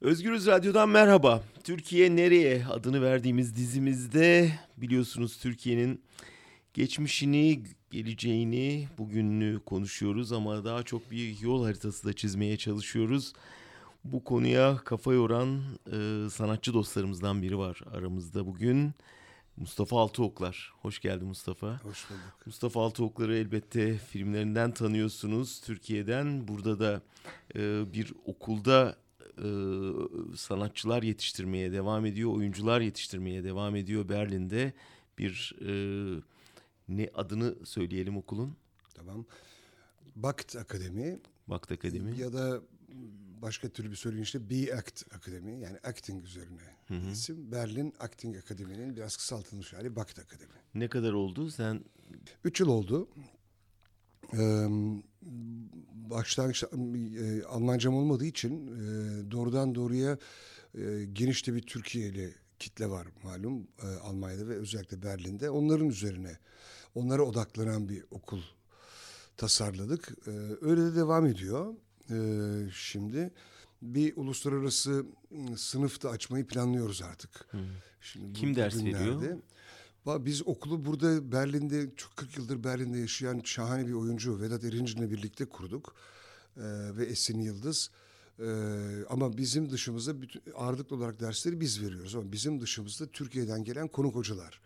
Özgürüz Radyo'dan merhaba. Türkiye Nereye adını verdiğimiz dizimizde biliyorsunuz Türkiye'nin geçmişini, geleceğini, bugününü konuşuyoruz ama daha çok bir yol haritası da çizmeye çalışıyoruz. Bu konuya kafa yoran e, sanatçı dostlarımızdan biri var aramızda bugün. Mustafa Altıoklar. Hoş geldin Mustafa. Hoş bulduk. Mustafa Altıoklar'ı elbette filmlerinden tanıyorsunuz Türkiye'den. Burada da e, bir okulda e, sanatçılar yetiştirmeye devam ediyor, oyuncular yetiştirmeye devam ediyor Berlin'de. Bir e, ne adını söyleyelim okulun? Tamam. Bakt Akademi. Bakt Akademi. Ya da başka türlü bir söyleyişle B-Act Akademi yani acting üzerine hı hı. isim. Berlin Acting Akademi'nin biraz kısaltılmış hali Bakt Akademi. Ne kadar oldu sen? Üç yıl oldu. Ee, başlangıç e, Almancam olmadığı için e, doğrudan doğruya e, geniş de bir Türkiye'li kitle var malum e, Almanya'da ve özellikle Berlin'de. Onların üzerine, onlara odaklanan bir okul tasarladık. E, öyle de devam ediyor. E, şimdi bir uluslararası sınıf da açmayı planlıyoruz artık. Şimdi Kim ders günlerde. veriyor? Biz okulu burada Berlin'de çok 40 yıldır Berlin'de yaşayan şahane bir oyuncu Vedat Erinci birlikte kurduk. Ee, ve Esin Yıldız. Ee, ama bizim dışımızda bütün, ağırlıklı olarak dersleri biz veriyoruz. Ama bizim dışımızda Türkiye'den gelen konuk hocalar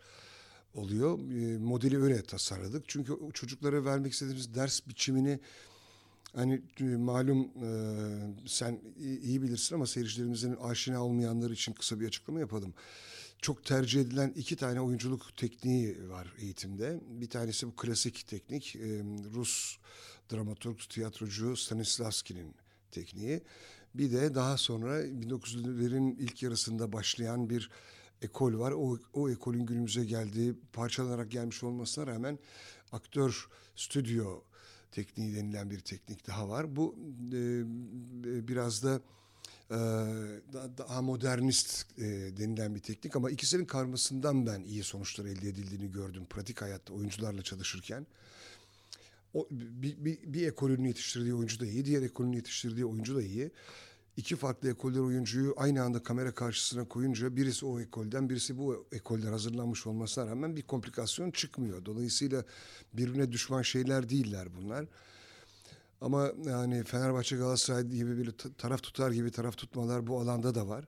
oluyor. Ee, modeli öyle tasarladık. Çünkü çocuklara vermek istediğimiz ders biçimini hani e, malum e, sen iyi bilirsin ama seyircilerimizin aşina olmayanlar için kısa bir açıklama yapalım çok tercih edilen iki tane oyunculuk tekniği var eğitimde. Bir tanesi bu klasik teknik. Rus dramaturg, tiyatrocu Stanislavski'nin tekniği. Bir de daha sonra 1900'lerin ilk yarısında başlayan bir ekol var. O, o ekolün günümüze geldiği, parçalanarak gelmiş olmasına rağmen aktör stüdyo tekniği denilen bir teknik daha var. Bu e, biraz da e, daha modernist e, denilen bir teknik ama ikisinin karmasından ben iyi sonuçlar elde edildiğini gördüm pratik hayatta oyuncularla çalışırken. O, bir, bir, bir ekolün yetiştirdiği oyuncu da iyi, diğer ekolün yetiştirdiği oyuncu da iyi. İki farklı ekolder oyuncuyu aynı anda kamera karşısına koyunca birisi o ekolden birisi bu ekolden hazırlanmış olmasına rağmen bir komplikasyon çıkmıyor. Dolayısıyla birbirine düşman şeyler değiller bunlar. Ama yani Fenerbahçe Galatasaray gibi bir taraf tutar gibi taraf tutmalar bu alanda da var.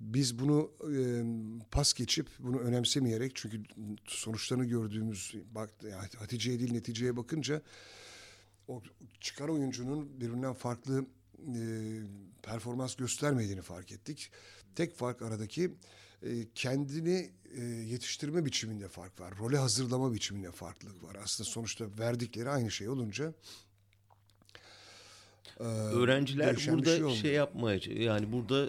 Biz bunu e, pas geçip bunu önemsemeyerek çünkü sonuçlarını gördüğümüz bak Hatice'ye değil neticeye bakınca o çıkar oyuncunun birbirinden farklı e, performans göstermediğini fark ettik. Tek fark aradaki e, kendini e, yetiştirme biçiminde fark var. Role hazırlama biçiminde farklılık var. Aslında sonuçta verdikleri aynı şey olunca ee, Öğrenciler burada şey, şey yapmaya yani burada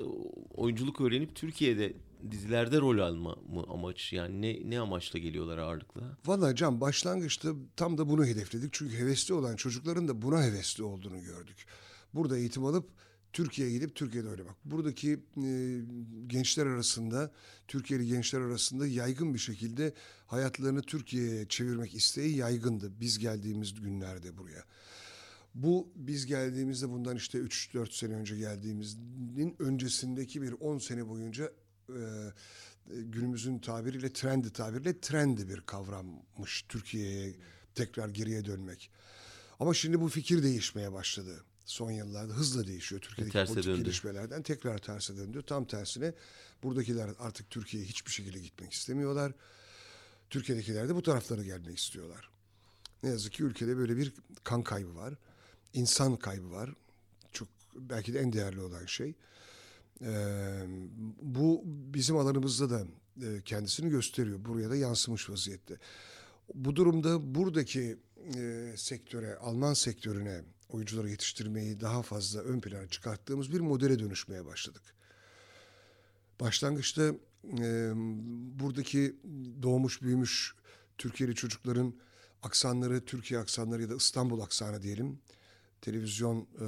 oyunculuk öğrenip Türkiye'de dizilerde rol alma mı amaç yani ne ne amaçla geliyorlar ağırlıkla? Valla Can başlangıçta tam da bunu hedefledik. Çünkü hevesli olan çocukların da buna hevesli olduğunu gördük. Burada eğitim alıp Türkiye'ye gidip Türkiye'de öyle bak. Buradaki e, gençler arasında, Türkiye'li gençler arasında yaygın bir şekilde hayatlarını Türkiye'ye çevirmek isteği yaygındı. Biz geldiğimiz günlerde buraya. Bu biz geldiğimizde bundan işte 3-4 sene önce geldiğimizin öncesindeki bir 10 sene boyunca e, günümüzün tabiriyle trendi tabiriyle trendi bir kavrammış Türkiye'ye tekrar geriye dönmek. Ama şimdi bu fikir değişmeye başladı. Son yıllarda hızla değişiyor. Türkiye'deki terse politik döndü. gelişmelerden tekrar terse döndü. Tam tersine buradakiler artık Türkiye'ye hiçbir şekilde gitmek istemiyorlar. Türkiye'dekiler de bu taraflara gelmek istiyorlar. Ne yazık ki ülkede böyle bir kan kaybı var insan kaybı var. Çok belki de en değerli olan şey. Ee, bu bizim alanımızda da e, kendisini gösteriyor. Buraya da yansımış vaziyette. Bu durumda buradaki e, sektöre, Alman sektörüne oyuncuları yetiştirmeyi daha fazla ön plana çıkarttığımız bir modele dönüşmeye başladık. Başlangıçta e, buradaki doğmuş büyümüş Türkiye'li çocukların aksanları, Türkiye aksanları ya da İstanbul aksanı diyelim televizyon, e,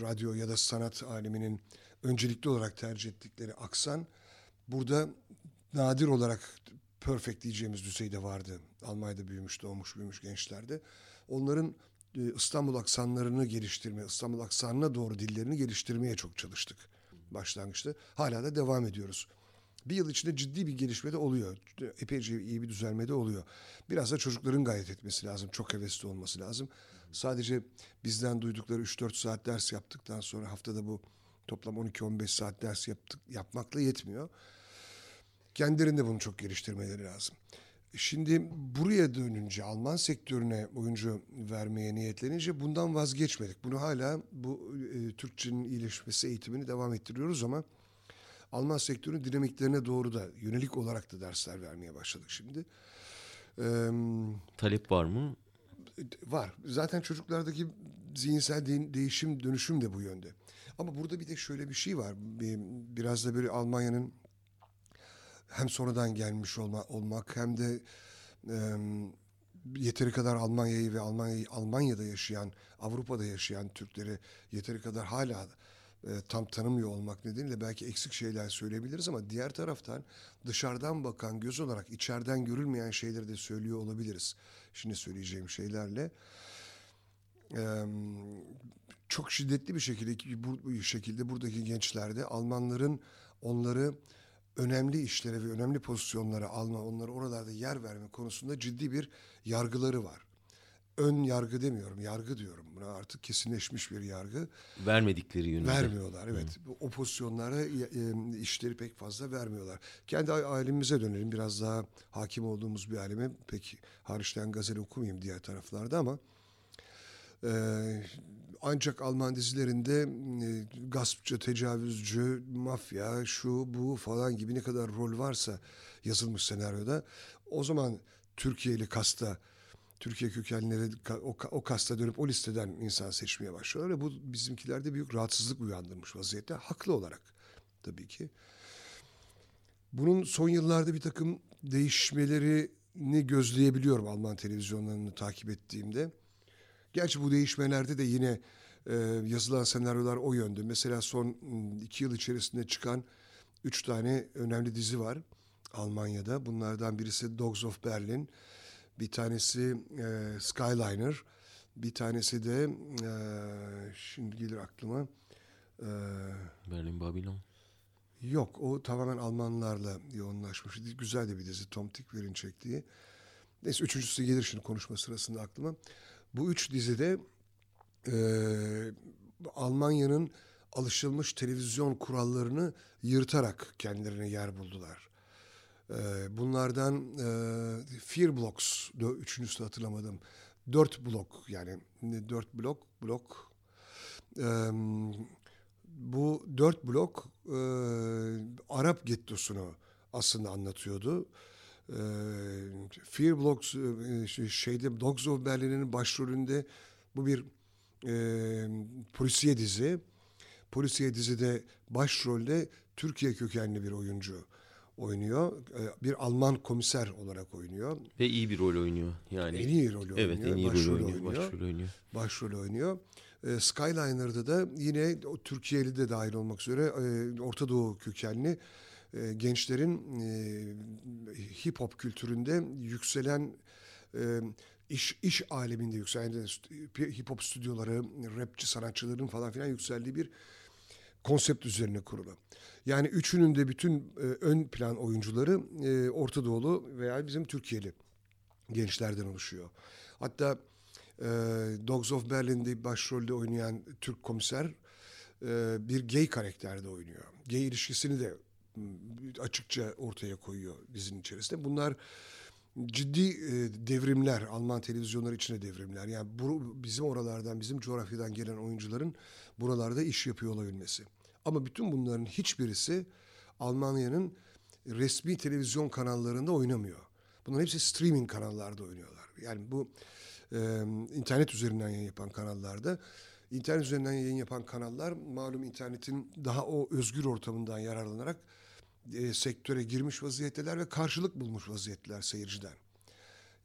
radyo ya da sanat aleminin öncelikli olarak tercih ettikleri aksan burada nadir olarak perfect diyeceğimiz düzeyde vardı. Almanya'da büyümüş, doğmuş, büyümüş gençlerde. Onların e, İstanbul aksanlarını geliştirme, İstanbul aksanına doğru dillerini geliştirmeye çok çalıştık. başlangıçta. Hala da devam ediyoruz. Bir yıl içinde ciddi bir gelişme de oluyor. Epeyce iyi bir düzelme de oluyor. Biraz da çocukların gayret etmesi lazım. Çok hevesli olması lazım. Sadece bizden duydukları 3-4 saat ders yaptıktan sonra haftada bu toplam 12-15 saat ders yaptık, yapmakla yetmiyor. Kendilerinde bunu çok geliştirmeleri lazım. Şimdi buraya dönünce Alman sektörüne oyuncu vermeye niyetlenince bundan vazgeçmedik. Bunu hala bu e, Türkçenin iyileşmesi eğitimini devam ettiriyoruz ama Alman sektörünün dinamiklerine doğru da yönelik olarak da dersler vermeye başladık şimdi. Ee, Talep var mı? Var. Zaten çocuklardaki zihinsel de- değişim, dönüşüm de bu yönde. Ama burada bir de şöyle bir şey var. Bir, biraz da böyle Almanya'nın hem sonradan gelmiş olma, olmak hem de e, yeteri kadar Almanya'yı ve Almanya'yı Almanya'da yaşayan, Avrupa'da yaşayan Türkleri yeteri kadar hala e, tam tanımıyor olmak nedeniyle belki eksik şeyler söyleyebiliriz ama diğer taraftan dışarıdan bakan göz olarak içeriden görülmeyen şeyleri de söylüyor olabiliriz. Şimdi söyleyeceğim şeylerle. E, çok şiddetli bir şekilde bu şekilde buradaki gençlerde Almanların onları önemli işlere ve önemli pozisyonlara alma, onları oralarda yer verme konusunda ciddi bir yargıları var. Ön yargı demiyorum, yargı diyorum. Buna artık kesinleşmiş bir yargı. Vermedikleri yönünde. Vermiyorlar, evet. Hı. O pozisyonlara işleri pek fazla vermiyorlar. Kendi ailemize dönelim. Biraz daha hakim olduğumuz bir aleme. Pek hariçten gazel okumayayım diğer taraflarda ama... E, ancak Alman dizilerinde e, gaspçı, tecavüzcü, mafya, şu bu falan gibi ne kadar rol varsa yazılmış senaryoda o zaman Türkiye'li kasta Türkiye kökenleri o, kasta dönüp o listeden insan seçmeye başlıyorlar ve bu bizimkilerde büyük rahatsızlık uyandırmış vaziyette haklı olarak tabii ki. Bunun son yıllarda bir takım değişmelerini gözleyebiliyorum Alman televizyonlarını takip ettiğimde. Gerçi bu değişmelerde de yine e, yazılan senaryolar o yönde. Mesela son iki yıl içerisinde çıkan üç tane önemli dizi var Almanya'da. Bunlardan birisi Dogs of Berlin, bir tanesi e, Skyliner, bir tanesi de e, şimdi gelir aklıma. E, Berlin Babylon. Yok o tamamen Almanlarla yoğunlaşmış. Güzel de bir dizi Tom Tickwer'in çektiği. Neyse üçüncüsü gelir şimdi konuşma sırasında aklıma. Bu üç dizide e, Almanya'nın alışılmış televizyon kurallarını yırtarak kendilerine yer buldular. E, bunlardan e, Fear Blocks, üçüncüsü hatırlamadım. Dört blok yani dört blok, blok. E, bu dört blok e, Arap gettosunu aslında anlatıyordu. E, Fear Blocks e, şeyde Dogs of Berlin'in başrolünde bu bir e, polisiye dizi. Polisiye dizide başrolde Türkiye kökenli bir oyuncu oynuyor. E, bir Alman komiser olarak oynuyor. Ve iyi bir rol oynuyor. Yani en iyi rol oynuyor. Evet, en iyi başrol rol oynuyor. Başrol oynuyor. Başrol oynuyor. E, Skyliner'da da yine o Türkiye'li de dahil olmak üzere e, Orta Doğu kökenli e, gençlerin e, hip hop kültüründe yükselen e, iş iş aleminde yükselen hip hop stüdyoları, rapçi sanatçıların falan filan yükseldiği bir konsept üzerine kurulu. Yani üçünün de bütün e, ön plan oyuncuları e, Orta Doğulu veya bizim Türkiye'li gençlerden oluşuyor. Hatta e, Dogs of Berlin'de başrolde oynayan Türk komiser e, bir gay karakterde oynuyor. Gay ilişkisini de açıkça ortaya koyuyor dizinin içerisinde. Bunlar ciddi e, devrimler, Alman televizyonları içine devrimler. Yani bu, bizim oralardan, bizim coğrafyadan gelen oyuncuların buralarda iş yapıyor olabilmesi. Ama bütün bunların hiçbirisi Almanya'nın resmi televizyon kanallarında oynamıyor. Bunların hepsi streaming kanallarda oynuyorlar. Yani bu e, internet üzerinden yayın yapan kanallarda internet üzerinden yayın yapan kanallar malum internetin daha o özgür ortamından yararlanarak e, sektöre girmiş vaziyetteler ve karşılık bulmuş vaziyetteler seyirciden.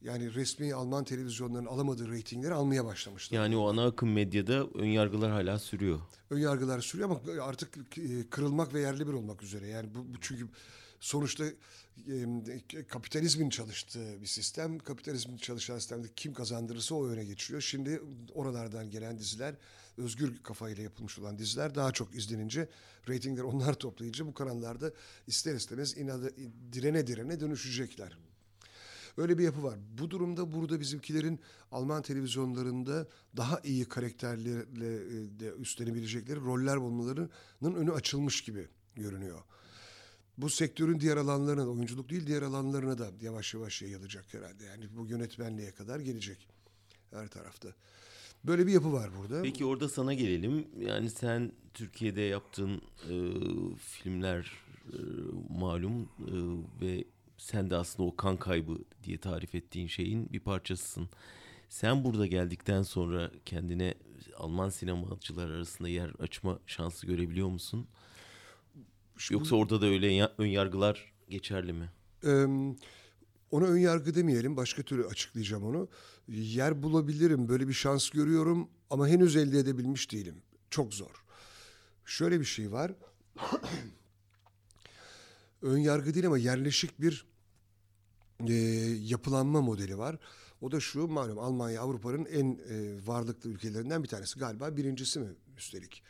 Yani resmi Alman televizyonlarının alamadığı reytingleri almaya başlamışlar. Yani o ana akım medyada ön yargılar hala sürüyor. Ön yargılar sürüyor ama artık e, kırılmak ve yerli bir olmak üzere. Yani bu, bu çünkü sonuçta e, kapitalizmin çalıştığı bir sistem. Kapitalizmin çalışan sistemde kim kazandırırsa o öne geçiyor. Şimdi oralardan gelen diziler özgür kafayla yapılmış olan diziler daha çok izlenince reytingler onlar toplayınca bu kanallarda ister istemez inadı, direne direne dönüşecekler. Öyle bir yapı var. Bu durumda burada bizimkilerin Alman televizyonlarında daha iyi karakterlerle e, de üstlenebilecekleri roller bulmalarının önü açılmış gibi görünüyor. Bu sektörün diğer alanlarına oyunculuk değil diğer alanlarına da yavaş yavaş yayılacak herhalde. Yani bu yönetmenliğe kadar gelecek her tarafta. Böyle bir yapı var burada. Peki orada sana gelelim. Yani sen Türkiye'de yaptığın e, filmler e, malum e, ve sen de aslında o kan kaybı diye tarif ettiğin şeyin bir parçasısın. Sen burada geldikten sonra kendine Alman sinemacılar arasında yer açma şansı görebiliyor musun? Yoksa orada da öyle ön yargılar geçerli mi? Ee, ona ön yargı demeyelim. Başka türlü açıklayacağım onu. Yer bulabilirim. Böyle bir şans görüyorum ama henüz elde edebilmiş değilim. Çok zor. Şöyle bir şey var. ön yargı değil ama yerleşik bir e, yapılanma modeli var. O da şu malum Almanya Avrupa'nın en e, varlıklı ülkelerinden bir tanesi galiba birincisi mi üstelik.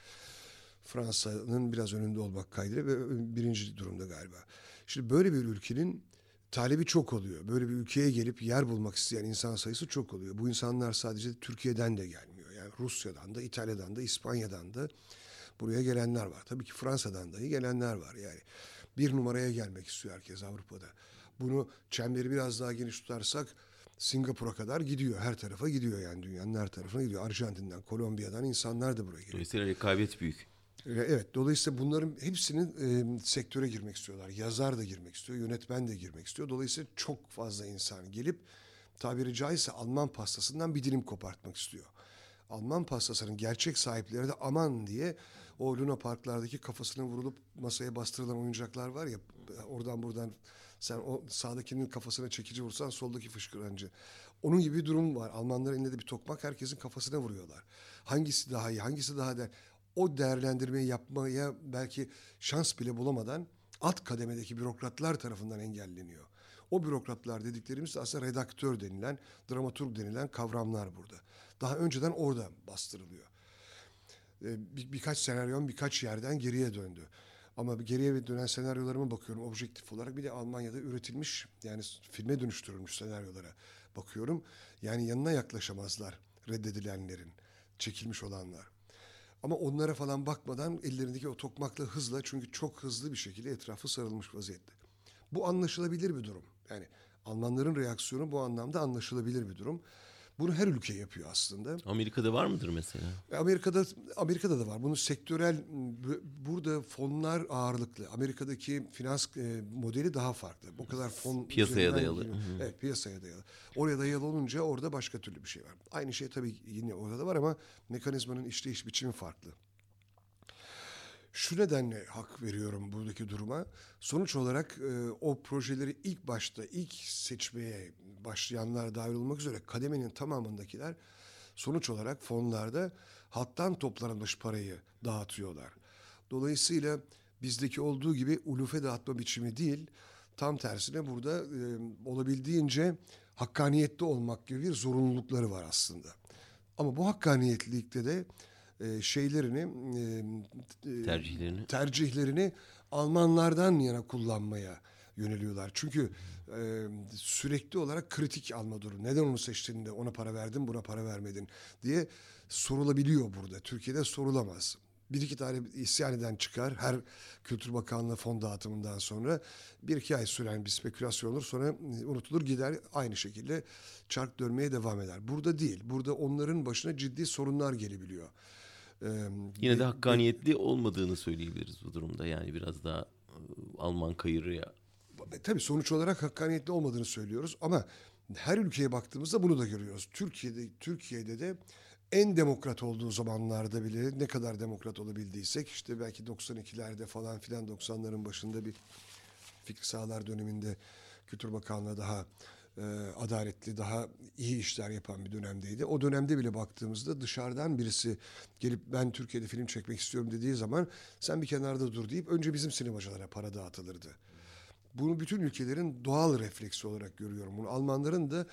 Fransa'nın biraz önünde olmak kaydıyla ve birinci durumda galiba. Şimdi böyle bir ülkenin talebi çok oluyor. Böyle bir ülkeye gelip yer bulmak isteyen insan sayısı çok oluyor. Bu insanlar sadece Türkiye'den de gelmiyor. Yani Rusya'dan da, İtalya'dan da, İspanya'dan da buraya gelenler var. Tabii ki Fransa'dan dahi gelenler var yani. Bir numaraya gelmek istiyor herkes Avrupa'da. Bunu çemberi biraz daha geniş tutarsak Singapur'a kadar gidiyor. Her tarafa gidiyor yani dünyanın her tarafına gidiyor. Arjantin'den, Kolombiya'dan insanlar da buraya geliyor. Dolayısıyla rekabet büyük. Evet, dolayısıyla bunların hepsinin e, sektöre girmek istiyorlar. Yazar da girmek istiyor, yönetmen de girmek istiyor. Dolayısıyla çok fazla insan gelip tabiri caizse Alman pastasından bir dilim kopartmak istiyor. Alman pastasının gerçek sahipleri de aman diye o Luna Parklardaki kafasına vurulup masaya bastırılan oyuncaklar var ya oradan buradan sen o sağdakinin kafasına çekici vursan soldaki fışkırancı. Onun gibi bir durum var. Almanların elinde de bir tokmak herkesin kafasına vuruyorlar. Hangisi daha iyi, hangisi daha da o değerlendirmeyi yapmaya belki şans bile bulamadan alt kademedeki bürokratlar tarafından engelleniyor. O bürokratlar dediklerimiz de aslında redaktör denilen, dramaturg denilen kavramlar burada. Daha önceden orada bastırılıyor. Ee, bir, birkaç senaryon birkaç yerden geriye döndü. Ama geriye dönen senaryolarıma bakıyorum objektif olarak. Bir de Almanya'da üretilmiş yani filme dönüştürülmüş senaryolara bakıyorum. Yani yanına yaklaşamazlar reddedilenlerin, çekilmiş olanlar. Ama onlara falan bakmadan ellerindeki o tokmakla hızla çünkü çok hızlı bir şekilde etrafı sarılmış vaziyette. Bu anlaşılabilir bir durum. Yani Almanların reaksiyonu bu anlamda anlaşılabilir bir durum. Bunu her ülke yapıyor aslında. Amerika'da var mıdır mesela? Amerika'da Amerika'da da var. Bunu sektörel burada fonlar ağırlıklı. Amerika'daki finans e, modeli daha farklı. Bu kadar fon piyasaya dayalı. Evet, piyasaya dayalı. Oraya dayalı olunca orada başka türlü bir şey var. Aynı şey tabii yine orada da var ama mekanizmanın işleyiş biçimi farklı. Şu nedenle hak veriyorum buradaki duruma. Sonuç olarak e, o projeleri ilk başta ilk seçmeye başlayanlar dahil olmak üzere kademenin tamamındakiler sonuç olarak fonlarda halktan toplanmış parayı dağıtıyorlar. Dolayısıyla bizdeki olduğu gibi ulufe dağıtma biçimi değil, tam tersine burada e, olabildiğince hakkaniyetli olmak gibi bir zorunlulukları var aslında. Ama bu hakkaniyetlilikte de e, şeylerini e, tercihlerini tercihlerini Almanlardan yana kullanmaya yöneliyorlar. Çünkü e, sürekli olarak kritik alma durumu. Neden onu seçtin de ona para verdin buna para vermedin diye sorulabiliyor burada. Türkiye'de sorulamaz. Bir iki tane isyan eden çıkar her Kültür Bakanlığı fon dağıtımından sonra bir iki ay süren bir spekülasyon olur sonra unutulur gider aynı şekilde çark dönmeye devam eder. Burada değil. Burada onların başına ciddi sorunlar gelebiliyor. Ee, Yine de hakkaniyetli olmadığını söyleyebiliriz bu durumda. Yani biraz daha Alman kayırıya e, tabii sonuç olarak hakkaniyetli olmadığını söylüyoruz ama her ülkeye baktığımızda bunu da görüyoruz. Türkiye'de Türkiye'de de en demokrat olduğu zamanlarda bile ne kadar demokrat olabildiysek işte belki 92'lerde falan filan 90'ların başında bir Fikri Sağlar döneminde Kültür Bakanlığı daha e, adaletli, daha iyi işler yapan bir dönemdeydi. O dönemde bile baktığımızda dışarıdan birisi gelip ben Türkiye'de film çekmek istiyorum dediği zaman sen bir kenarda dur deyip önce bizim sinemacılara para dağıtılırdı. Bunu bütün ülkelerin doğal refleksi olarak görüyorum. Bunu Almanların da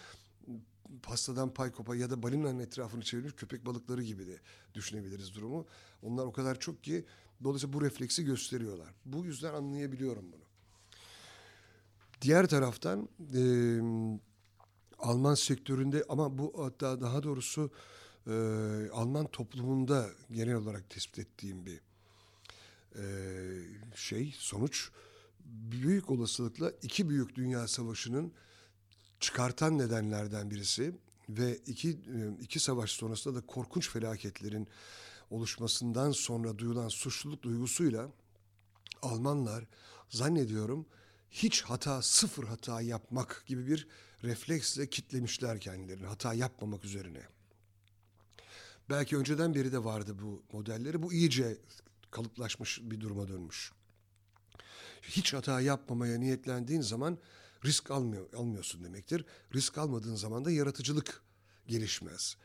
pastadan pay kopa ya da balinanın etrafını çevirmiş köpek balıkları gibi de düşünebiliriz durumu. Onlar o kadar çok ki dolayısıyla bu refleksi gösteriyorlar. Bu yüzden anlayabiliyorum bunu. Diğer taraftan e, Alman sektöründe ama bu hatta daha doğrusu e, Alman toplumunda genel olarak tespit ettiğim bir e, şey sonuç. Büyük olasılıkla iki büyük dünya savaşının çıkartan nedenlerden birisi ve iki iki savaş sonrasında da korkunç felaketlerin oluşmasından sonra duyulan suçluluk duygusuyla Almanlar zannediyorum hiç hata sıfır hata yapmak gibi bir refleksle kitlemişler kendilerini hata yapmamak üzerine. Belki önceden beri de vardı bu modelleri. Bu iyice kalıplaşmış bir duruma dönmüş. Hiç hata yapmamaya niyetlendiğin zaman risk almıyor, almıyorsun demektir. Risk almadığın zaman da yaratıcılık gelişmez.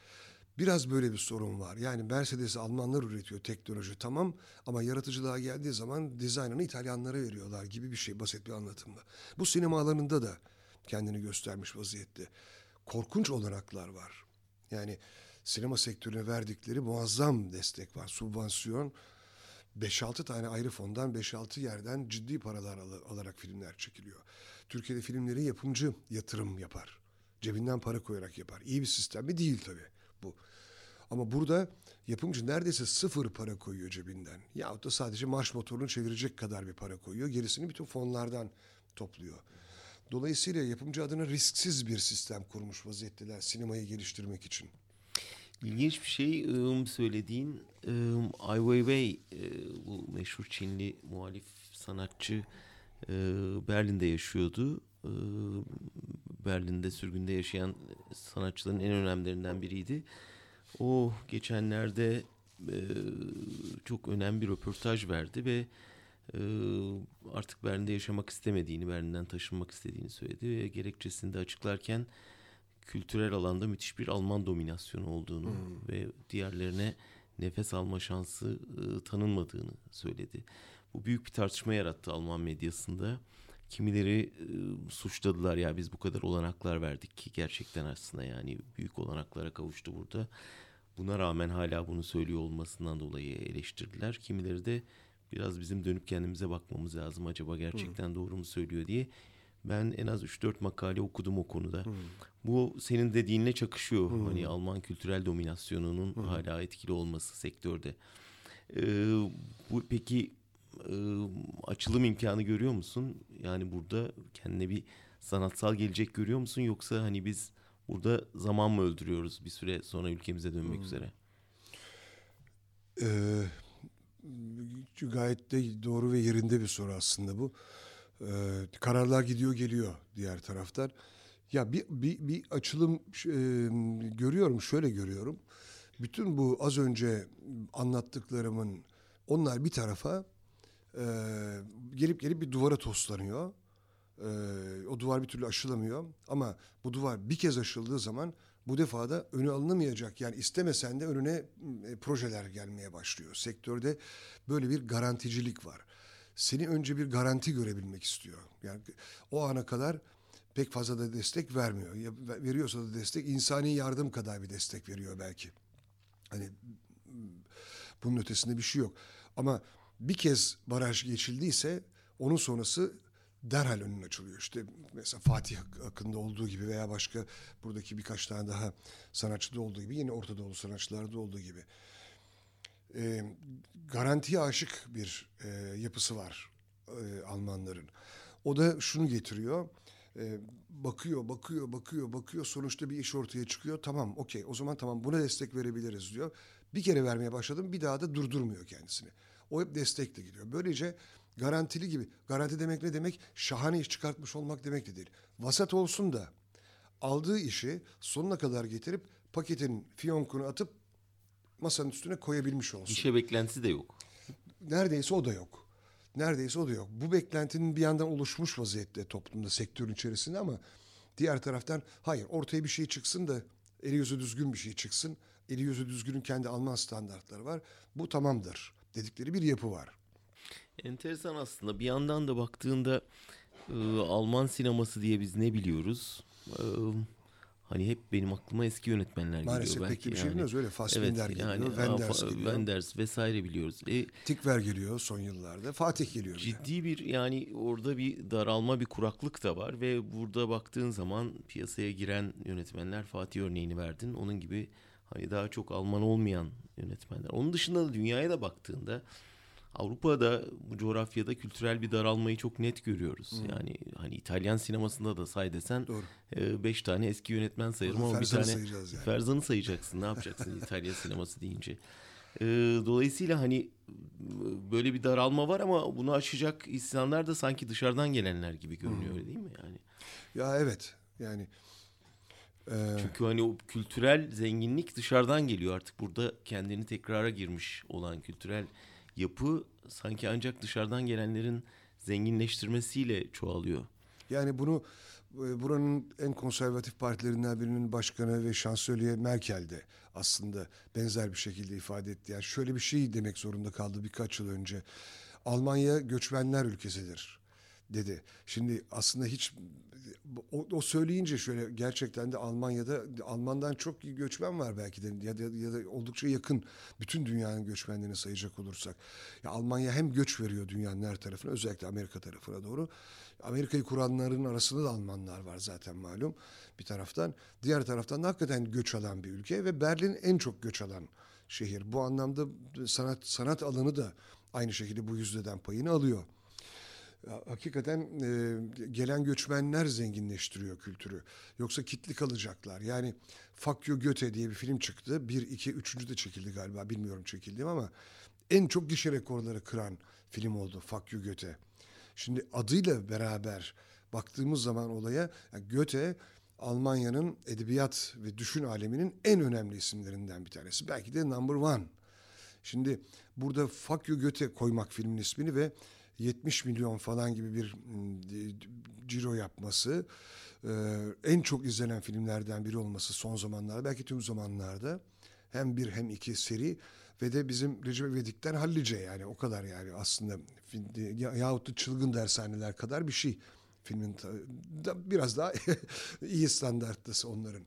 Biraz böyle bir sorun var. Yani Mercedes Almanlar üretiyor teknoloji tamam ama yaratıcılığa geldiği zaman dizaynını İtalyanlara veriyorlar gibi bir şey basit bir anlatımla. Bu sinema alanında da kendini göstermiş vaziyette. Korkunç olanaklar var. Yani sinema sektörüne verdikleri muazzam destek var. Subvansiyon 5-6 tane ayrı fondan 5-6 yerden ciddi paralar al- alarak filmler çekiliyor. Türkiye'de filmleri yapımcı yatırım yapar. Cebinden para koyarak yapar. İyi bir sistem mi? Değil tabii bu. Ama burada yapımcı neredeyse sıfır para koyuyor cebinden. Yahut da sadece marş motorunu çevirecek kadar bir para koyuyor. Gerisini bütün fonlardan topluyor. Dolayısıyla yapımcı adına risksiz bir sistem kurmuş vaziyetteler sinemayı geliştirmek için. İlginç bir şey ım, söylediğin ım, Ai Weiwei e, bu meşhur Çinli muhalif sanatçı Berlin'de yaşıyordu. Berlin'de sürgünde yaşayan sanatçıların en önemlilerinden biriydi. O geçenlerde e, çok önemli bir röportaj verdi ve e, artık Berlin'de yaşamak istemediğini, Berlin'den taşınmak istediğini söyledi ve gerekçesini de açıklarken kültürel alanda müthiş bir Alman dominasyonu olduğunu ve diğerlerine nefes alma şansı e, tanınmadığını söyledi. Bu büyük bir tartışma yarattı Alman medyasında. Kimileri e, suçladılar ya biz bu kadar olanaklar verdik ki gerçekten aslında yani büyük olanaklara kavuştu burada. Buna rağmen hala bunu söylüyor olmasından dolayı eleştirdiler. Kimileri de biraz bizim dönüp kendimize bakmamız lazım acaba gerçekten doğru mu söylüyor diye. Ben en az 3-4 makale okudum o konuda. Bu senin dediğinle çakışıyor. Hani Alman kültürel dominasyonunun hala etkili olması sektörde. Ee, bu peki e, açılım imkanı görüyor musun? Yani burada kendine bir sanatsal gelecek görüyor musun yoksa hani biz burada zaman mı öldürüyoruz bir süre sonra ülkemize dönmek üzere? Ee, gayet de doğru ve yerinde bir soru aslında bu. Ee, kararlar gidiyor geliyor diğer taraftan. Ya bir, bir, bir açılım e, görüyorum, şöyle görüyorum. Bütün bu az önce anlattıklarımın onlar bir tarafa e, gelip gelip bir duvara toslanıyor. E, o duvar bir türlü aşılamıyor. Ama bu duvar bir kez aşıldığı zaman bu defa da önü alınamayacak. Yani istemesen de önüne e, projeler gelmeye başlıyor. Sektörde böyle bir garanticilik var. Seni önce bir garanti görebilmek istiyor. Yani o ana kadar pek fazla da destek vermiyor. Ya, veriyorsa da destek insani yardım kadar bir destek veriyor belki. Hani bunun ötesinde bir şey yok. Ama bir kez baraj geçildiyse onun sonrası derhal önün açılıyor. İşte mesela Fatih Akın'da olduğu gibi veya başka buradaki birkaç tane daha sanatçıda olduğu gibi yine Orta Doğu sanatçılarda olduğu gibi e, garantiye aşık bir e, yapısı var e, Almanların. O da şunu getiriyor. E, bakıyor, bakıyor, bakıyor, bakıyor. Sonuçta bir iş ortaya çıkıyor. Tamam, okey. O zaman tamam buna destek verebiliriz diyor. Bir kere vermeye başladım. Bir daha da durdurmuyor kendisini. O hep destekle gidiyor. Böylece garantili gibi. Garanti demek ne demek? Şahane iş çıkartmış olmak demek de değil. Vasat olsun da aldığı işi sonuna kadar getirip paketin fiyonkunu atıp masanın üstüne koyabilmiş olsun. İşe beklentisi de yok. Neredeyse o da yok. Neredeyse o da yok. Bu beklentinin bir yandan oluşmuş vaziyette toplumda, sektörün içerisinde ama diğer taraftan hayır ortaya bir şey çıksın da eli yüzü düzgün bir şey çıksın. Eli yüzü düzgünün kendi Alman standartları var. Bu tamamdır dedikleri bir yapı var. Enteresan aslında. Bir yandan da baktığında e, Alman sineması diye biz ne biliyoruz? E, hani hep benim aklıma eski yönetmenler Maalesef geliyor. Maalesef pek bir şey yani. bilmiyoruz. Öyle Fassbinder evet, geliyor, yani, Wenders geliyor. Wenders vesaire biliyoruz. E, Tikver geliyor son yıllarda. Fatih geliyor. ciddi bir yani orada bir daralma bir kuraklık da var ve burada baktığın zaman piyasaya giren yönetmenler Fatih örneğini verdin. Onun gibi hani daha çok Alman olmayan yönetmenler. Onun dışında da dünyaya da baktığında Avrupa'da bu coğrafyada kültürel bir daralmayı çok net görüyoruz. Yani hani İtalyan sinemasında da say desen Doğru. e, beş tane eski yönetmen sayarım ama bir tane yani. Ferzan'ı sayacaksın. Ne yapacaksın İtalya sineması deyince. E, dolayısıyla hani e, böyle bir daralma var ama bunu aşacak insanlar da sanki dışarıdan gelenler gibi görünüyor öyle değil mi yani? Ya evet. Yani e, Çünkü hani o kültürel zenginlik dışarıdan geliyor artık burada kendini tekrara girmiş olan kültürel yapı sanki ancak dışarıdan gelenlerin zenginleştirmesiyle çoğalıyor. Yani bunu e, buranın en konservatif partilerinden birinin başkanı ve şansölye Merkel de aslında benzer bir şekilde ifade etti. Yani şöyle bir şey demek zorunda kaldı birkaç yıl önce. Almanya göçmenler ülkesidir dedi. Şimdi aslında hiç o, o söyleyince şöyle gerçekten de Almanya'da Almandan çok göçmen var belki de ya da, ya da oldukça yakın bütün dünyanın göçmenlerini sayacak olursak. Ya Almanya hem göç veriyor dünyanın her tarafına özellikle Amerika tarafına doğru. Amerika'yı kuranların arasında da Almanlar var zaten malum bir taraftan. Diğer taraftan da hakikaten göç alan bir ülke ve Berlin en çok göç alan şehir. Bu anlamda sanat sanat alanı da aynı şekilde bu yüzdeden payını alıyor. Hakikaten e, gelen göçmenler zenginleştiriyor kültürü. Yoksa kitli kalacaklar. Yani Fuck Goethe diye bir film çıktı. Bir, iki, üçüncü de çekildi galiba. Bilmiyorum çekildi ama en çok gişe rekorları kıran film oldu Fuck Goethe. Şimdi adıyla beraber baktığımız zaman olaya yani Goethe Almanya'nın edebiyat ve düşün aleminin en önemli isimlerinden bir tanesi. Belki de number one. Şimdi burada Fuck Goethe koymak filmin ismini ve 70 milyon falan gibi bir ciro yapması, en çok izlenen filmlerden biri olması son zamanlarda, belki tüm zamanlarda hem bir hem iki seri ve de bizim Recep İvedik'ten hallice yani o kadar yani aslında yahut da çılgın dershaneler kadar bir şey filmin biraz daha iyi standarttası onların.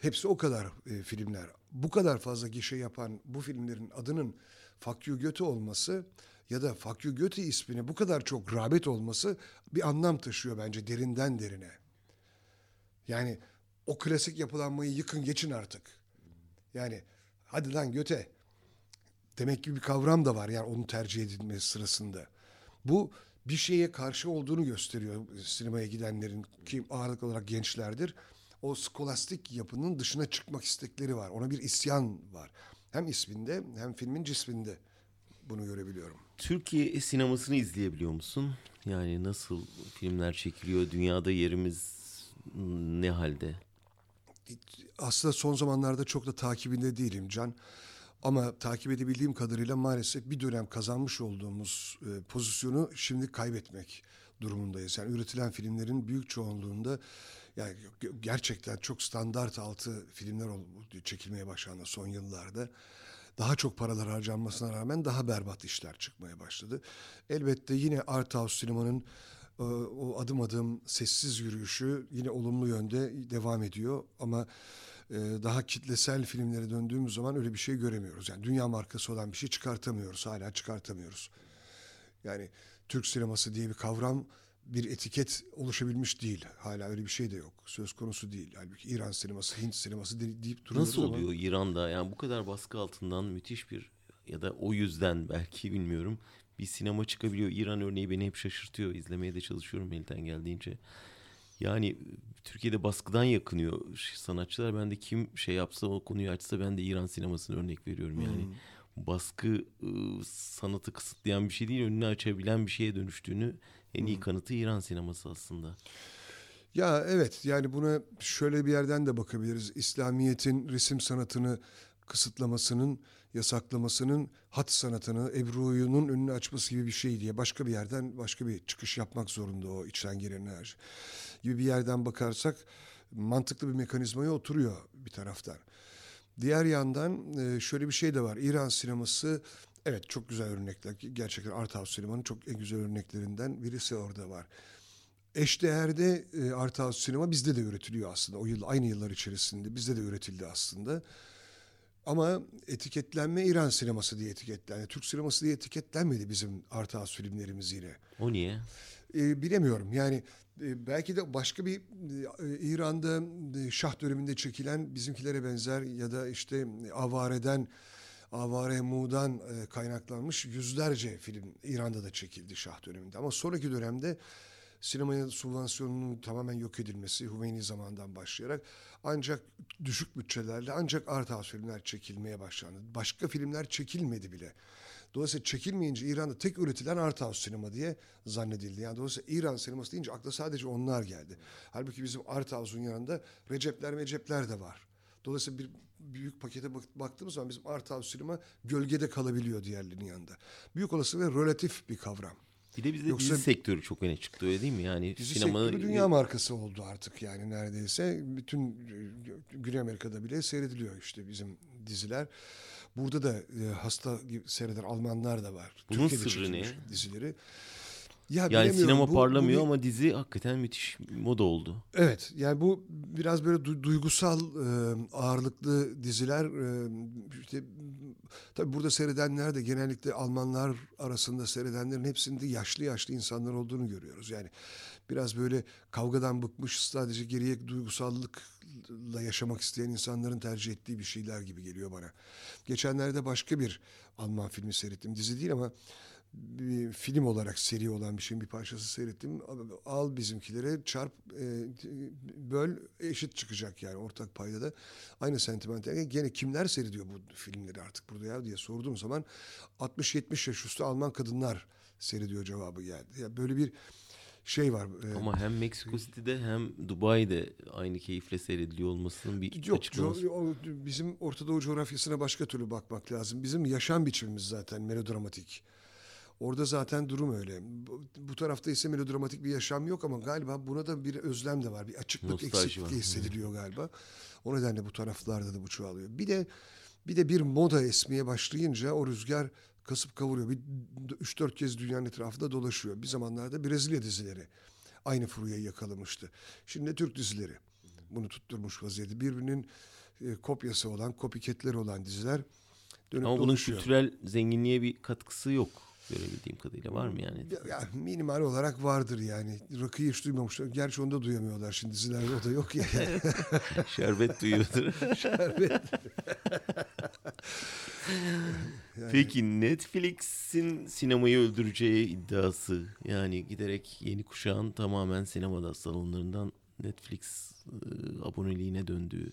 Hepsi o kadar e, filmler. Bu kadar fazla gişe yapan bu filmlerin adının Fuck You Goethe olması ya da Fuck You Goethe ismine bu kadar çok rağbet olması bir anlam taşıyor bence derinden derine. Yani o klasik yapılanmayı yıkın geçin artık. Yani hadi lan Göte. Demek ki bir kavram da var yani onun tercih edilmesi sırasında. Bu bir şeye karşı olduğunu gösteriyor sinemaya gidenlerin ki ağırlıklı olarak gençlerdir. O skolastik yapının dışına çıkmak istekleri var. Ona bir isyan var. Hem isminde hem filmin cisminde bunu görebiliyorum. Türkiye sinemasını izleyebiliyor musun? Yani nasıl filmler çekiliyor? Dünyada yerimiz ne halde? aslında son zamanlarda çok da takibinde değilim Can. Ama takip edebildiğim kadarıyla maalesef bir dönem kazanmış olduğumuz e, pozisyonu şimdi kaybetmek durumundayız. Yani üretilen filmlerin büyük çoğunluğunda yani gerçekten çok standart altı filmler çekilmeye başlandı son yıllarda. Daha çok paralar harcanmasına rağmen daha berbat işler çıkmaya başladı. Elbette yine art house sinemanın e, o adım adım sessiz yürüyüşü yine olumlu yönde devam ediyor ama e, daha kitlesel filmlere döndüğümüz zaman öyle bir şey göremiyoruz. Yani dünya markası olan bir şey çıkartamıyoruz, hala çıkartamıyoruz. Yani Türk sineması diye bir kavram, bir etiket oluşabilmiş değil. Hala öyle bir şey de yok. Söz konusu değil. Halbuki İran sineması, Hint sineması de- deyip duruyoruz Nasıl ama oluyor İran'da? Yani bu kadar baskı altından müthiş bir ya da o yüzden belki bilmiyorum bir sinema çıkabiliyor. İran örneği beni hep şaşırtıyor. İzlemeye de çalışıyorum elden geldiğince. Yani Türkiye'de baskıdan yakınıyor sanatçılar. Ben de kim şey yapsa o konuyu açsa ben de İran sinemasını örnek veriyorum. Yani baskı sanatı kısıtlayan bir şey değil, önünü açabilen bir şeye dönüştüğünü en iyi kanıtı İran sineması aslında. Ya evet yani buna şöyle bir yerden de bakabiliriz. İslamiyet'in resim sanatını kısıtlamasının, yasaklamasının hat sanatını, Ebru'yunun önünü açması gibi bir şey diye başka bir yerden başka bir çıkış yapmak zorunda o içten gelen enerji. Gibi bir yerden bakarsak mantıklı bir mekanizmaya oturuyor bir taraftan. Diğer yandan e, şöyle bir şey de var. İran sineması evet çok güzel örnekler. Gerçekten art house sinemanın çok en güzel örneklerinden birisi orada var. eşdeğerde e, Art House sinema bizde de üretiliyor aslında. O yıl aynı yıllar içerisinde bizde de üretildi aslında. Ama etiketlenme İran sineması diye etiketlendi. Türk sineması diye etiketlenmedi bizim Art House filmlerimiz yine. O niye? E, bilemiyorum yani belki de başka bir e, İran'da e, Şah döneminde çekilen bizimkilere benzer ya da işte Avare'den Avare Mu'dan e, kaynaklanmış yüzlerce film İran'da da çekildi Şah döneminde. Ama sonraki dönemde sinemaya subvansiyonunun tamamen yok edilmesi Hümeyni zamandan başlayarak ancak düşük bütçelerle ancak art filmler çekilmeye başlandı. Başka filmler çekilmedi bile. Dolayısıyla çekilmeyince İran'da tek üretilen art house sinema diye zannedildi. Yani dolayısıyla İran sineması deyince akla sadece onlar geldi. Halbuki bizim art house'un yanında Recepler Mecepler de var. Dolayısıyla bir büyük pakete baktığımız zaman bizim art house sinema gölgede kalabiliyor diğerlerinin yanında. Büyük olasılıkla relatif bir kavram. Bir de bizde Yoksa, dizi sektörü çok öne çıktı öyle değil mi? Yani dizi sinema... sektörü dünya markası oldu artık yani neredeyse. Bütün Güney Amerika'da bile seyrediliyor işte bizim diziler. Burada da e, hasta gibi seyreden Almanlar da var. Bunun Türkiye'de sırrı ne? Dizileri. Ya yani sinema bu, parlamıyor bu bir... ama dizi hakikaten müthiş moda oldu. Evet yani bu biraz böyle du- duygusal e, ağırlıklı diziler e, işte tabii burada seyredenler de genellikle Almanlar arasında seyredenlerin hepsinde yaşlı yaşlı insanlar olduğunu görüyoruz. Yani biraz böyle kavgadan bıkmış sadece geriye duygusallıkla yaşamak isteyen insanların tercih ettiği bir şeyler gibi geliyor bana. Geçenlerde başka bir Alman filmi seyrettim. Dizi değil ama bir film olarak seri olan bir şeyin bir parçası seyrettim. Al bizimkilere çarp e, böl eşit çıkacak yani ortak payda da aynı sentiment. Yani gene kimler seyrediyor bu filmleri artık burada ya diye sorduğum zaman 60-70 yaş üstü Alman kadınlar seyrediyor cevabı geldi. Yani böyle bir şey var. E, Ama hem Meksiko City'de hem Dubai'de aynı keyifle seyrediliyor olmasının bir Yok, açıklaması. Co- bizim Orta Doğu coğrafyasına başka türlü bakmak lazım. Bizim yaşam biçimimiz zaten melodramatik. Orada zaten durum öyle. Bu, tarafta ise melodramatik bir yaşam yok ama galiba buna da bir özlem de var. Bir açıklık, Nostalji eksiklik var. hissediliyor galiba. O nedenle bu taraflarda da bu çoğalıyor. Bir de bir de bir moda esmeye başlayınca o rüzgar kasıp kavuruyor. Bir 3-4 kez dünyanın etrafında dolaşıyor. Bir zamanlarda Brezilya dizileri aynı furyayı yakalamıştı. Şimdi Türk dizileri bunu tutturmuş vaziyette. Birbirinin e, kopyası olan, kopiketleri olan diziler dönüp Ama bunun kültürel zenginliğe bir katkısı yok görebildiğim kadarıyla var mı yani? Ya, ya minimal olarak vardır yani. Rakıyı hiç duymamışlar. Gerçi onu da duyamıyorlar şimdi dizilerde o da yok ya. Şerbet duyuyordur. Şerbet. yani... Peki Netflix'in sinemayı öldüreceği iddiası yani giderek yeni kuşağın tamamen sinemada salonlarından Netflix e, aboneliğine döndüğü.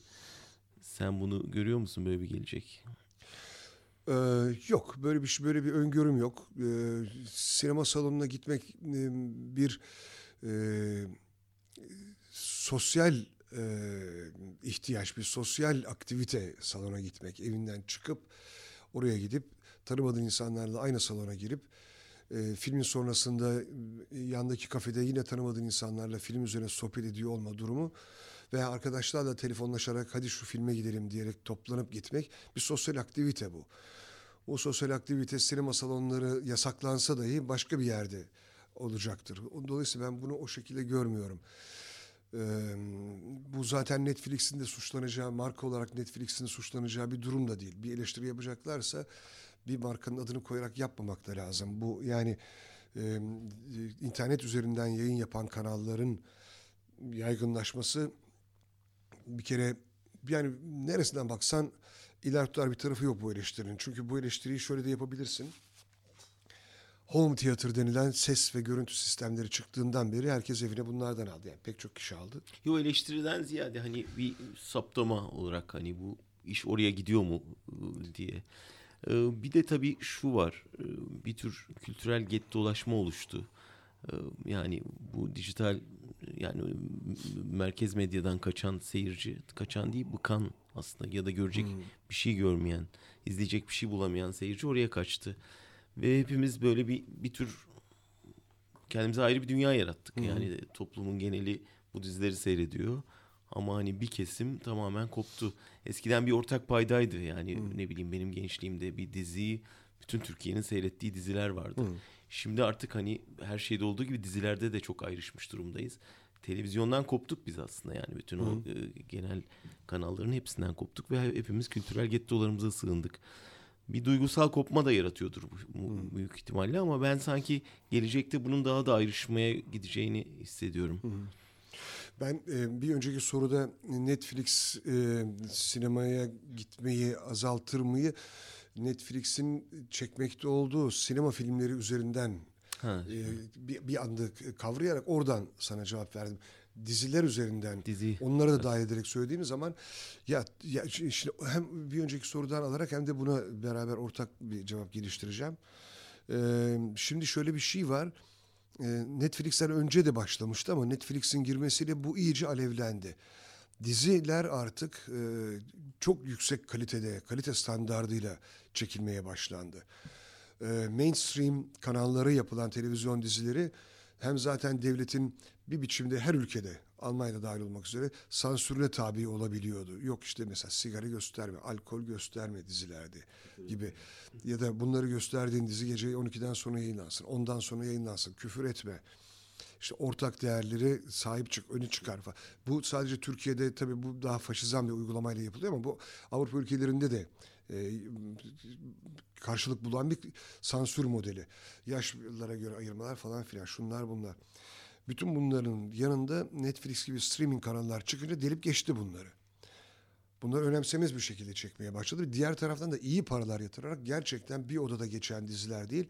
Sen bunu görüyor musun böyle bir gelecek? Ee, yok böyle bir şey, böyle bir öngörüm yok. Ee, sinema salonuna gitmek e, bir e, sosyal e, ihtiyaç, bir sosyal aktivite salona gitmek. Evinden çıkıp oraya gidip tanımadığın insanlarla aynı salona girip e, filmin sonrasında e, yandaki kafede yine tanımadığın insanlarla film üzerine sohbet ediyor olma durumu veya arkadaşlarla telefonlaşarak hadi şu filme gidelim diyerek toplanıp gitmek bir sosyal aktivite bu. O sosyal aktivite sinema salonları yasaklansa dahi başka bir yerde olacaktır. Dolayısıyla ben bunu o şekilde görmüyorum. Ee, bu zaten Netflix'in de suçlanacağı, marka olarak Netflix'in suçlanacağı bir durum da değil. Bir eleştiri yapacaklarsa bir markanın adını koyarak yapmamak da lazım. Bu yani e, internet üzerinden yayın yapan kanalların yaygınlaşması bir kere yani neresinden baksan iler tutar bir tarafı yok bu eleştirinin. Çünkü bu eleştiriyi şöyle de yapabilirsin. Home theater denilen ses ve görüntü sistemleri çıktığından beri herkes evine bunlardan aldı. Yani pek çok kişi aldı. Yo eleştiriden ziyade hani bir saptama olarak hani bu iş oraya gidiyor mu ıı, diye. Ee, bir de tabii şu var. Ee, bir tür kültürel gettolaşma oluştu. Ee, yani bu dijital yani merkez medyadan kaçan seyirci, kaçan değil bıkan aslında ya da görecek hmm. bir şey görmeyen, izleyecek bir şey bulamayan seyirci oraya kaçtı. Ve hepimiz böyle bir bir tür kendimize ayrı bir dünya yarattık. Hmm. Yani toplumun geneli bu dizileri seyrediyor. Ama hani bir kesim tamamen koptu. Eskiden bir ortak paydaydı. Yani hmm. ne bileyim benim gençliğimde bir diziyi bütün Türkiye'nin seyrettiği diziler vardı. Hı. Şimdi artık hani her şeyde olduğu gibi dizilerde de çok ayrışmış durumdayız. Televizyondan koptuk biz aslında yani bütün Hı. o e, genel kanalların hepsinden koptuk ve hepimiz kültürel gettolarımıza sığındık. Bir duygusal kopma da yaratıyordur bu, bu büyük ihtimalle ama ben sanki gelecekte bunun daha da ayrışmaya gideceğini hissediyorum. Hı. Ben e, bir önceki soruda Netflix e, sinemaya gitmeyi azaltır mıyı Netflix'in çekmekte olduğu sinema filmleri üzerinden ha. e, bir, bir anda kavrayarak oradan sana cevap verdim. Diziler üzerinden Dizi. onları da dahil ederek söylediğimiz zaman ya, ya şimdi hem bir önceki sorudan alarak hem de buna beraber ortak bir cevap geliştireceğim. Ee, şimdi şöyle bir şey var. Ee, Netflix'ten önce de başlamıştı ama Netflix'in girmesiyle bu iyice alevlendi. Diziler artık e, çok yüksek kalitede, kalite standardıyla çekilmeye başlandı. E, mainstream kanalları yapılan televizyon dizileri hem zaten devletin bir biçimde her ülkede Almanya'da dahil olmak üzere sansürüne tabi olabiliyordu. Yok işte mesela sigara gösterme, alkol gösterme dizilerde gibi. Ya da bunları gösterdiğin dizi gece 12'den sonra yayınlansın, ondan sonra yayınlansın, küfür etme. İşte ortak değerleri sahip çık, öne çıkar falan. Bu sadece Türkiye'de tabii bu daha faşizan bir uygulamayla yapılıyor ama bu Avrupa ülkelerinde de e, karşılık bulan bir sansür modeli. Yaşlara göre ayırmalar falan filan şunlar bunlar. Bütün bunların yanında Netflix gibi streaming kanallar çıkınca delip geçti bunları. Bunları önemsemez bir şekilde çekmeye başladı. Diğer taraftan da iyi paralar yatırarak gerçekten bir odada geçen diziler değil,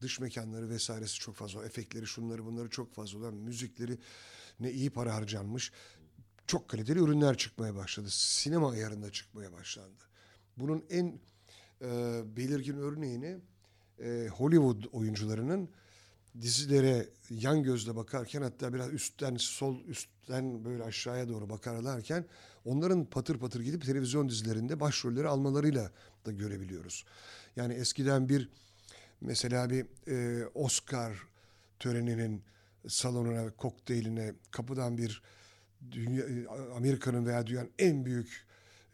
dış mekanları vesairesi çok fazla, efektleri şunları bunları çok fazla olan müzikleri ne iyi para harcanmış. Çok kaliteli ürünler çıkmaya başladı. Sinema ayarında çıkmaya başlandı. Bunun en e, belirgin örneğini e, Hollywood oyuncularının dizilere yan gözle bakarken hatta biraz üstten sol üstten böyle aşağıya doğru bakarlarken onların patır patır gidip televizyon dizilerinde başrolleri almalarıyla da görebiliyoruz. Yani eskiden bir mesela bir e, Oscar töreninin salonuna, kokteyline kapıdan bir dünya, Amerika'nın veya dünyanın en büyük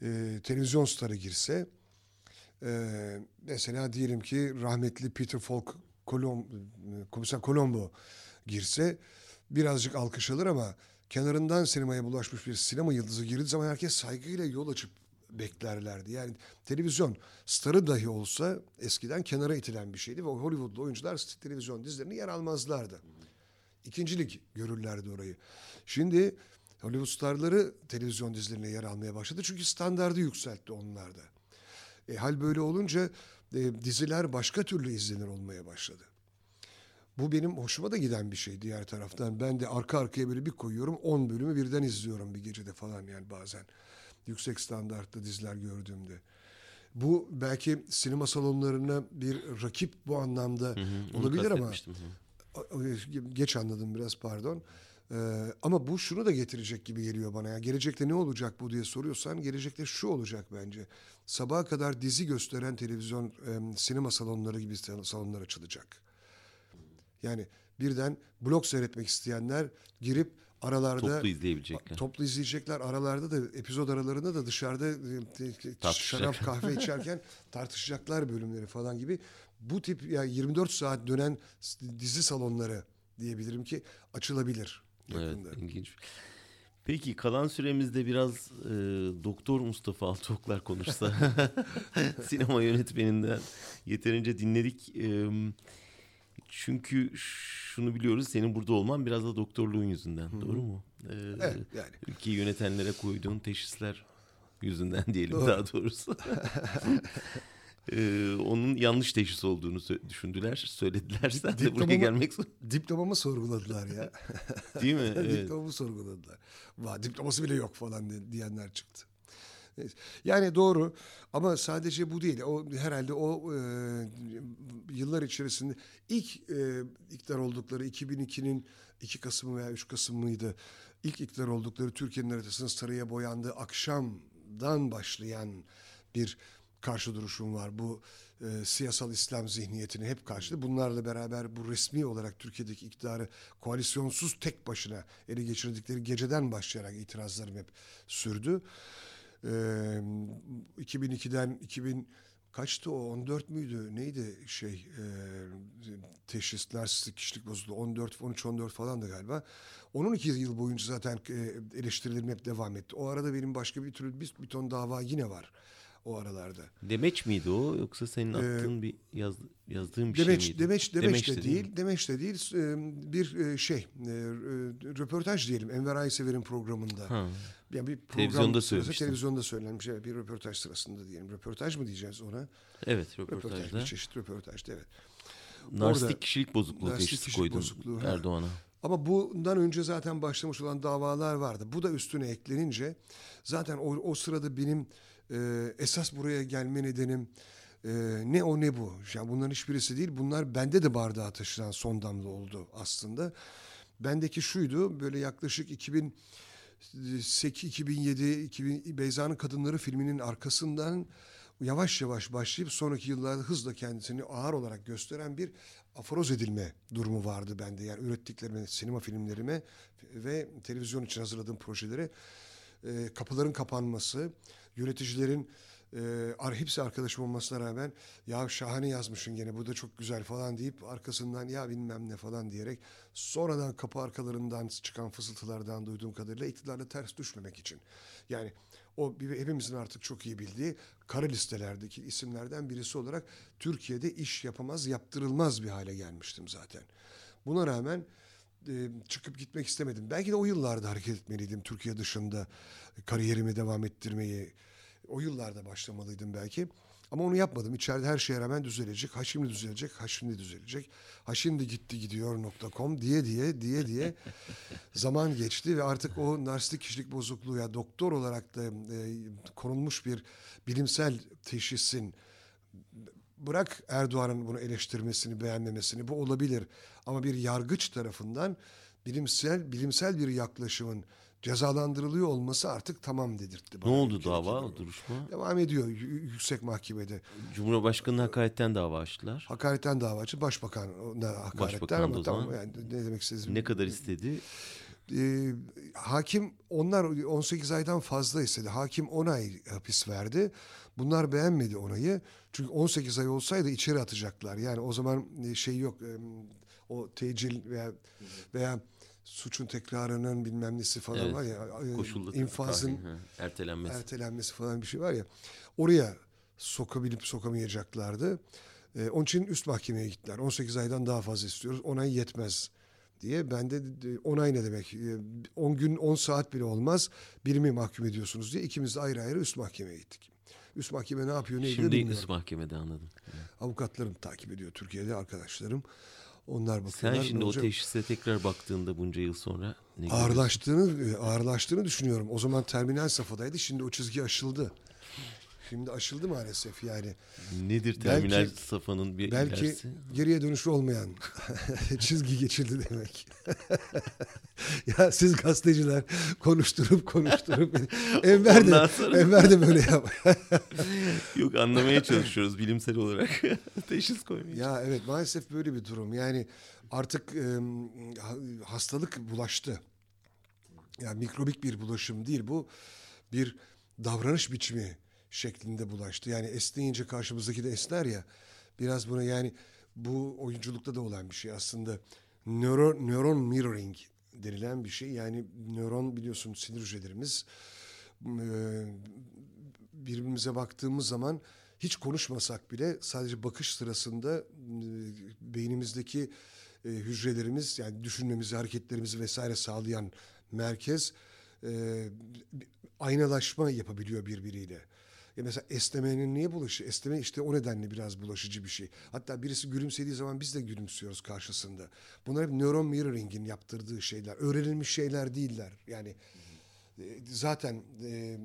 e, televizyon starı girse e, mesela diyelim ki rahmetli Peter Falk Kolom, Komiser Colombo girse birazcık alkış alır ama kenarından sinemaya bulaşmış bir sinema yıldızı girdiği zaman herkes saygıyla yol açıp beklerlerdi. Yani televizyon starı dahi olsa eskiden kenara itilen bir şeydi ve Hollywoodlu oyuncular televizyon dizilerine yer almazlardı. İkincilik görürlerdi orayı. Şimdi Hollywood starları televizyon dizilerine yer almaya başladı çünkü standardı yükseltti onlarda. E, hal böyle olunca e, diziler başka türlü izlenir olmaya başladı. Bu benim hoşuma da giden bir şey diğer taraftan. Ben de arka arkaya böyle bir koyuyorum 10 bölümü birden izliyorum bir gecede falan yani bazen. Yüksek standartlı diziler gördüğümde. Bu belki sinema salonlarına bir rakip bu anlamda hı hı, olabilir ama geç anladım biraz pardon. Ee, ama bu şunu da getirecek gibi geliyor bana. ya. Gelecekte ne olacak bu diye soruyorsan gelecekte şu olacak bence. Sabaha kadar dizi gösteren televizyon, e, sinema salonları gibi salonlar açılacak. Yani birden blok seyretmek isteyenler girip aralarda toplu izleyebilecekler. Toplu izleyecekler. Aralarda da epizod aralarında da dışarıda e, şarap kahve içerken tartışacaklar bölümleri falan gibi. Bu tip ya yani 24 saat dönen dizi salonları diyebilirim ki açılabilir. Yakında. Evet ilginç. Peki kalan süremizde biraz e, Doktor Mustafa Altıoklar konuşsa. Sinema yönetmeninden yeterince dinledik. E, çünkü şunu biliyoruz senin burada olman biraz da doktorluğun yüzünden. Hı. Doğru mu? E, evet yani. Ülkeyi yönetenlere koyduğun teşhisler yüzünden diyelim Doğru. daha doğrusu. Ee, onun yanlış teşhis olduğunu düşündüler, söylediler. Sen de buraya gelmek. Diplomamı sorguladılar ya. Değil mi? evet. Diplomamı sorguladılar. Va, diploması bile yok falan diyenler çıktı. Yani doğru ama sadece bu değil. O herhalde o e, yıllar içerisinde ilk e, iktidar oldukları 2002'nin 2 Kasım veya 3 Kasım mıydı? İlk iktidar oldukları Türkiye'nin haritasının sarıya boyandığı akşamdan başlayan bir karşı duruşum var. Bu e, siyasal İslam zihniyetini hep karşıladı. Bunlarla beraber bu resmi olarak Türkiye'deki iktidarı koalisyonsuz tek başına ele geçirdikleri geceden başlayarak itirazlarım hep sürdü. E, 2002'den 2000 kaçtı o 14 müydü neydi şey e, teşhis narsistik kişilik bozukluğu 14 13 14 falan da galiba. Onun iki yıl boyunca zaten e, eleştirilerim hep devam etti. O arada benim başka bir türlü bir, bir ton dava yine var o aralarda. Demeç miydi o yoksa senin attığın ee, bir yaz, yazdığın bir demeç, şey miydi? Demeç, demeç, demeç de, de değil, değil demeç de değil. Bir şey, röportaj diyelim Enver Aysever'in programında. Ha. Yani bir program televizyonda sırası, televizyonda söylenmiş bir röportaj sırasında diyelim. Röportaj mı diyeceğiz ona? Evet, röportajda. Röportaj, bir çeşit röportajda evet. Narsistik kişilik bozukluğu teşhisi koydun Erdoğan'a. Ama bundan önce zaten başlamış olan davalar vardı. Bu da üstüne eklenince zaten o, o sırada benim e, esas buraya gelme nedenim e, ne o ne bu. Yani bunların hiçbirisi değil. Bunlar bende de bardağa taşıran son damla oldu aslında. Bendeki şuydu böyle yaklaşık 2008, 2007, 2000, Beyza'nın Kadınları filminin arkasından yavaş yavaş başlayıp sonraki yıllarda hızla kendisini ağır olarak gösteren bir aforoz edilme durumu vardı bende. Yani ürettiklerime, sinema filmlerime ve televizyon için hazırladığım projelere e, kapıların kapanması, yöneticilerin e, hepsi arkadaşım olmasına rağmen ya şahane yazmışsın gene bu da çok güzel falan deyip arkasından ya bilmem ne falan diyerek sonradan kapı arkalarından çıkan fısıltılardan duyduğum kadarıyla iktidarla ters düşmemek için. Yani o hepimizin artık çok iyi bildiği kara listelerdeki isimlerden birisi olarak Türkiye'de iş yapamaz, yaptırılmaz bir hale gelmiştim zaten. Buna rağmen e, çıkıp gitmek istemedim. Belki de o yıllarda hareket etmeliydim Türkiye dışında kariyerimi devam ettirmeyi. O yıllarda başlamalıydım belki. Ama onu yapmadım. İçeride her şeye rağmen düzelecek. Ha şimdi düzelecek, ha şimdi düzelecek. Ha şimdi gitti gidiyor.com diye diye diye diye zaman geçti ve artık o narsistik kişilik bozukluğu ya doktor olarak da e, konulmuş bir bilimsel teşhisin bırak Erdoğan'ın bunu eleştirmesini, beğenmemesini bu olabilir. Ama bir yargıç tarafından bilimsel bilimsel bir yaklaşımın cezalandırılıyor olması artık tamam dedirtti. Ne oldu dava o duruşma? Devam ediyor yüksek mahkemede. Cumhurbaşkanı'na hakaretten dava açtılar. Hakaretten dava açtı. Başbakan hakaretten Başbakan ama tamam yani ne demek istediğim. Ne kadar istedi? Ee, hakim onlar 18 aydan fazla istedi. Hakim 10 ay hapis verdi. Bunlar beğenmedi onayı. Çünkü 18 ay olsaydı içeri atacaklar. Yani o zaman e, şey yok. O tecil veya veya suçun tekrarının bilmem nesi falan evet. var ya. Koşullu infazın tahin, ertelenmesi. ertelenmesi falan bir şey var ya. Oraya sokabilip sokamayacaklardı. Ee, onun için üst mahkemeye gittiler. 18 aydan daha fazla istiyoruz. Onay yetmez diye. Ben de onay ne demek? 10 gün 10 saat bile olmaz. Birimi mahkum ediyorsunuz diye. ikimiz de ayrı ayrı üst mahkemeye gittik. Üst mahkeme ne yapıyor ne ediyor Şimdi üst mahkemede anladım. Avukatlarım takip ediyor Türkiye'de arkadaşlarım. Onlar bakıyorlar. Sen şimdi o teşhise tekrar baktığında bunca yıl sonra ne ağırlaştığını ağırlaştığını düşünüyorum. O zaman terminal safhadaydı. Şimdi o çizgi aşıldı. Şimdi aşıldı maalesef yani. Nedir terminal belki, safhanın bir Belki ilerisi? geriye dönüşü olmayan çizgi geçildi demek. ya siz gazeteciler konuşturup konuşturup Enver de, sonra... Enver de böyle yap. Yok anlamaya çalışıyoruz bilimsel olarak. Teşhis koymaya. Ya evet maalesef böyle bir durum. Yani artık e, hastalık bulaştı. Yani mikrobik bir bulaşım değil bu. Bir davranış biçimi şeklinde bulaştı. Yani esneyince karşımızdaki de esner ya. Biraz buna yani bu oyunculukta da olan bir şey aslında. Nöron, nöron mirroring denilen bir şey. Yani nöron biliyorsun sinir hücrelerimiz birbirimize baktığımız zaman hiç konuşmasak bile sadece bakış sırasında beynimizdeki hücrelerimiz yani düşünmemizi, hareketlerimizi vesaire sağlayan merkez aynalaşma yapabiliyor birbiriyle. Ya mesela esnemenin niye bulaşı? Esneme işte o nedenle biraz bulaşıcı bir şey. Hatta birisi gülümsediği zaman biz de gülümsüyoruz karşısında. Bunlar hep nöron mirroring'in yaptırdığı şeyler. Öğrenilmiş şeyler değiller. Yani e, zaten e,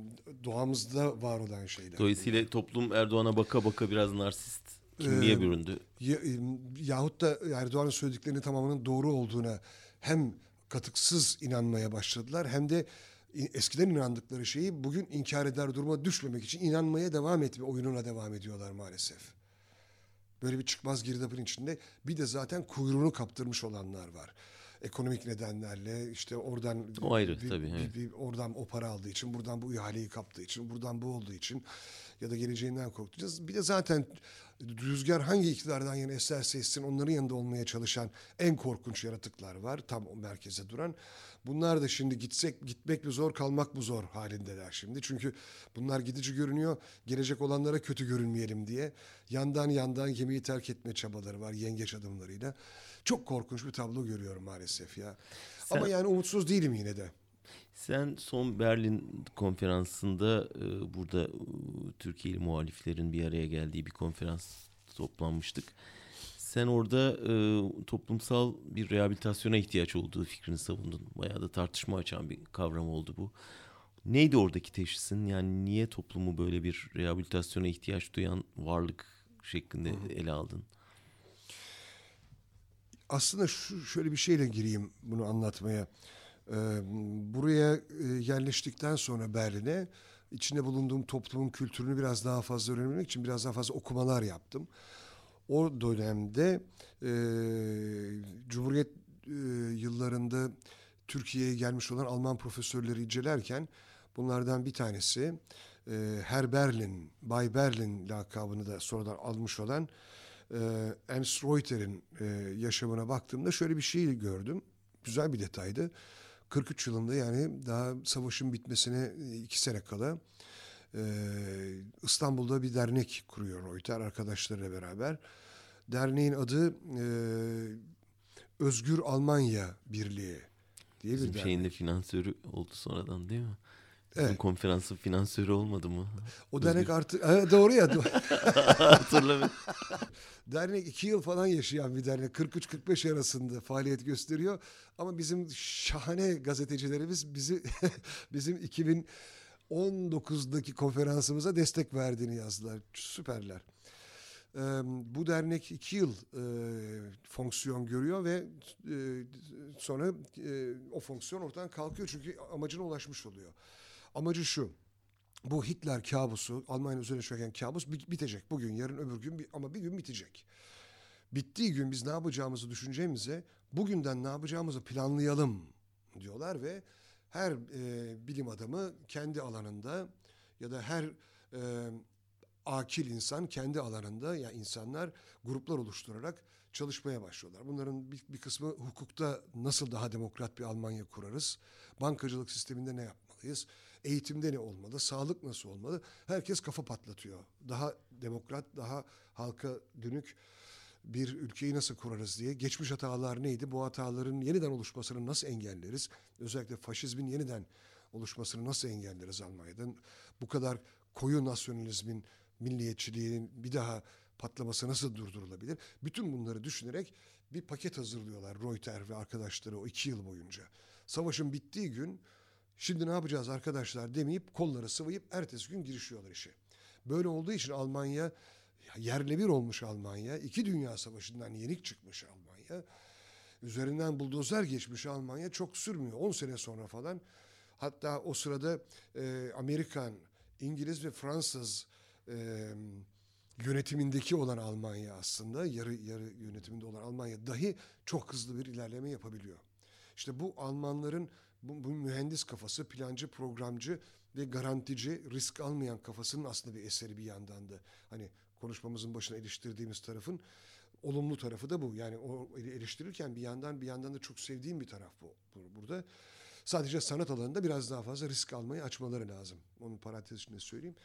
doğamızda var olan şeyler. Dolayısıyla toplum Erdoğan'a baka baka biraz narsist kimliğe ee, büründü. Ya, e, yahut da Erdoğan'ın söylediklerinin tamamının doğru olduğuna hem katıksız inanmaya başladılar hem de eskiden inandıkları şeyi bugün inkar eder duruma düşmemek için inanmaya devam etme oyununa devam ediyorlar maalesef. Böyle bir çıkmaz girdabın içinde bir de zaten kuyruğunu kaptırmış olanlar var. Ekonomik nedenlerle işte oradan o ayrı bir, tabii. Bir, bir, oradan o para aldığı için, buradan bu ihaleyi kaptığı için, buradan bu olduğu için ya da geleceğinden korkutacağız. Bir de zaten rüzgar hangi iktidardan yana eserse essin onların yanında olmaya çalışan en korkunç yaratıklar var. Tam o merkeze duran. Bunlar da şimdi gitsek gitmek mi zor kalmak mı zor halindeler şimdi. Çünkü bunlar gidici görünüyor. Gelecek olanlara kötü görünmeyelim diye. Yandan yandan gemiyi terk etme çabaları var yengeç adımlarıyla. Çok korkunç bir tablo görüyorum maalesef ya. Sen... Ama yani umutsuz değilim yine de. Sen son Berlin konferansında e, burada e, Türkiye'li muhaliflerin bir araya geldiği bir konferans toplanmıştık. Sen orada e, toplumsal bir rehabilitasyona ihtiyaç olduğu fikrini savundun. Bayağı da tartışma açan bir kavram oldu bu. Neydi oradaki teşhisin? Yani niye toplumu böyle bir rehabilitasyona ihtiyaç duyan varlık şeklinde ele aldın? Aslında şu şöyle bir şeyle gireyim bunu anlatmaya. Ee, buraya e, yerleştikten sonra Berlin'e içinde bulunduğum toplumun kültürünü biraz daha fazla öğrenmek için biraz daha fazla okumalar yaptım. O dönemde e, Cumhuriyet e, yıllarında Türkiye'ye gelmiş olan Alman profesörleri incelerken bunlardan bir tanesi e, Herr Berlin, Bay Berlin lakabını da sonradan almış olan e, Ernst Reuter'in e, yaşamına baktığımda şöyle bir şey gördüm. Güzel bir detaydı. 43 yılında yani daha savaşın bitmesine iki sene kala İstanbul'da bir dernek kuruyor Reuter arkadaşlarıyla beraber. Derneğin adı e, Özgür Almanya Birliği diye Bizim bir dernek. şeyin de finansörü oldu sonradan değil mi? Bizim evet. konferansın finansörü olmadı mı? O Özgür. dernek artık doğru ya. Hatırlamıyorum. dernek iki yıl falan yaşayan bir dernek. 43-45 arasında faaliyet gösteriyor. Ama bizim şahane gazetecilerimiz bizi bizim 2019'daki konferansımıza destek verdiğini yazdılar. Süperler. Ee, bu dernek iki yıl e, fonksiyon görüyor ve e, sonra e, o fonksiyon ortadan kalkıyor çünkü amacına ulaşmış oluyor. Amacı şu. Bu Hitler kabusu, Almanya üzerine çöken kabus bitecek. Bugün, yarın, öbür gün ama bir gün bitecek. Bittiği gün biz ne yapacağımızı düşüneceğimize bugünden ne yapacağımızı planlayalım diyorlar ve her e, bilim adamı kendi alanında ya da her e, akil insan kendi alanında ya yani insanlar gruplar oluşturarak çalışmaya başlıyorlar. Bunların bir, bir kısmı hukukta nasıl daha demokrat bir Almanya kurarız? Bankacılık sisteminde ne yapmalıyız? Eğitimde ne olmalı? Sağlık nasıl olmalı? Herkes kafa patlatıyor. Daha demokrat, daha halka dönük bir ülkeyi nasıl kurarız diye. Geçmiş hatalar neydi? Bu hataların yeniden oluşmasını nasıl engelleriz? Özellikle faşizmin yeniden oluşmasını nasıl engelleriz Almanya'dan? Bu kadar koyu nasyonalizmin, milliyetçiliğin bir daha patlaması nasıl durdurulabilir? Bütün bunları düşünerek bir paket hazırlıyorlar Reuter ve arkadaşları o iki yıl boyunca. Savaşın bittiği gün şimdi ne yapacağız arkadaşlar demeyip kolları sıvayıp ertesi gün girişiyorlar işe. Böyle olduğu için Almanya yerle bir olmuş Almanya. iki dünya savaşından yenik çıkmış Almanya. Üzerinden buldozer geçmiş Almanya çok sürmüyor. 10 sene sonra falan. Hatta o sırada e, Amerikan, İngiliz ve Fransız e, yönetimindeki olan Almanya aslında yarı yarı yönetiminde olan Almanya dahi çok hızlı bir ilerleme yapabiliyor. İşte bu Almanların bu, bu mühendis kafası, plancı, programcı ve garantici, risk almayan kafasının aslında bir eseri bir yandan da. Hani konuşmamızın başına eleştirdiğimiz tarafın olumlu tarafı da bu. Yani o eleştirirken bir yandan bir yandan da çok sevdiğim bir taraf bu burada. Sadece sanat alanında biraz daha fazla risk almayı açmaları lazım. Onun parantez içinde söyleyeyim.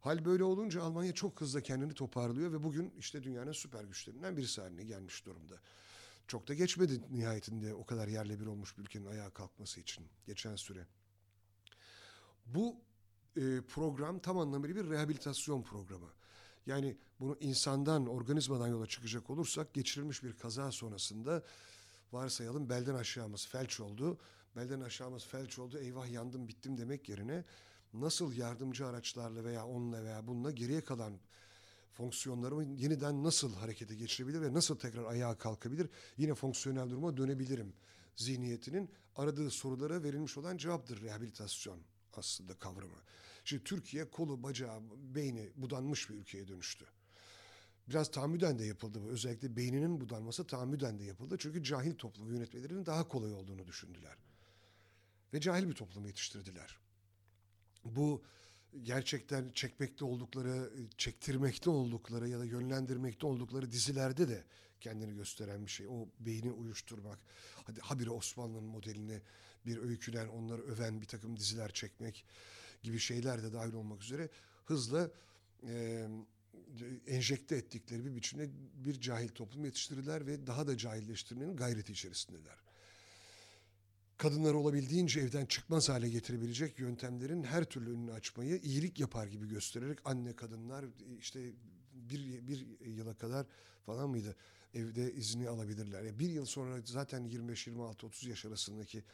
Hal böyle olunca Almanya çok hızlı kendini toparlıyor ve bugün işte dünyanın süper güçlerinden birisi haline gelmiş durumda. Çok da geçmedi nihayetinde o kadar yerle bir olmuş bir ülkenin ayağa kalkması için geçen süre. Bu e, program tam anlamıyla bir rehabilitasyon programı. Yani bunu insandan, organizmadan yola çıkacak olursak geçirilmiş bir kaza sonrasında varsayalım belden aşağımız felç oldu. Belden aşağımız felç oldu eyvah yandım bittim demek yerine nasıl yardımcı araçlarla veya onunla veya bununla geriye kalan fonksiyonlarımı yeniden nasıl harekete geçirebilir ve nasıl tekrar ayağa kalkabilir yine fonksiyonel duruma dönebilirim zihniyetinin aradığı sorulara verilmiş olan cevaptır rehabilitasyon aslında kavramı. Şimdi Türkiye kolu, bacağı, beyni budanmış bir ülkeye dönüştü. Biraz tahammüden de yapıldı bu. Özellikle beyninin budanması tahammüden de yapıldı. Çünkü cahil toplum yönetmelerinin daha kolay olduğunu düşündüler. Ve cahil bir toplum yetiştirdiler. Bu gerçekten çekmekte oldukları, çektirmekte oldukları ya da yönlendirmekte oldukları dizilerde de kendini gösteren bir şey. O beyni uyuşturmak. Hadi habire Osmanlı'nın modeline bir öykülen, onları öven bir takım diziler çekmek gibi şeyler de dahil olmak üzere hızla e, enjekte ettikleri bir biçimde bir cahil toplum yetiştirirler ve daha da cahilleştirmenin gayreti içerisindeler. Kadınları olabildiğince evden çıkmaz hale getirebilecek yöntemlerin her türlü önünü açmayı iyilik yapar gibi göstererek anne kadınlar işte bir, bir yıla kadar falan mıydı evde izni alabilirler. Yani bir yıl sonra zaten 25-26-30 yaş arasındaki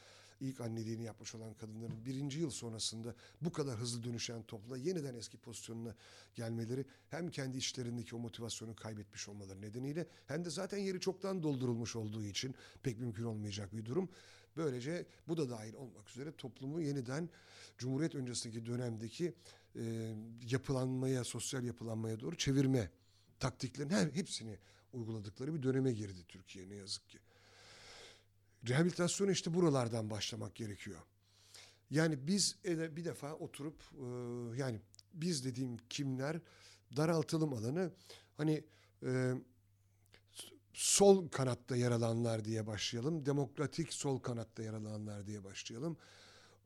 ilk anneliğini yapmış olan kadınların birinci yıl sonrasında bu kadar hızlı dönüşen topluma yeniden eski pozisyonuna gelmeleri hem kendi içlerindeki o motivasyonu kaybetmiş olmaları nedeniyle hem de zaten yeri çoktan doldurulmuş olduğu için pek mümkün olmayacak bir durum. Böylece bu da dahil olmak üzere toplumu yeniden Cumhuriyet öncesindeki dönemdeki e, yapılanmaya, sosyal yapılanmaya doğru çevirme taktiklerin her hepsini uyguladıkları bir döneme girdi Türkiye ne yazık ki. Rehabilitasyon işte buralardan başlamak gerekiyor. Yani biz bir defa oturup e, yani biz dediğim kimler daraltılım alanı hani e, sol kanatta yer alanlar diye başlayalım. Demokratik sol kanatta yer alanlar diye başlayalım.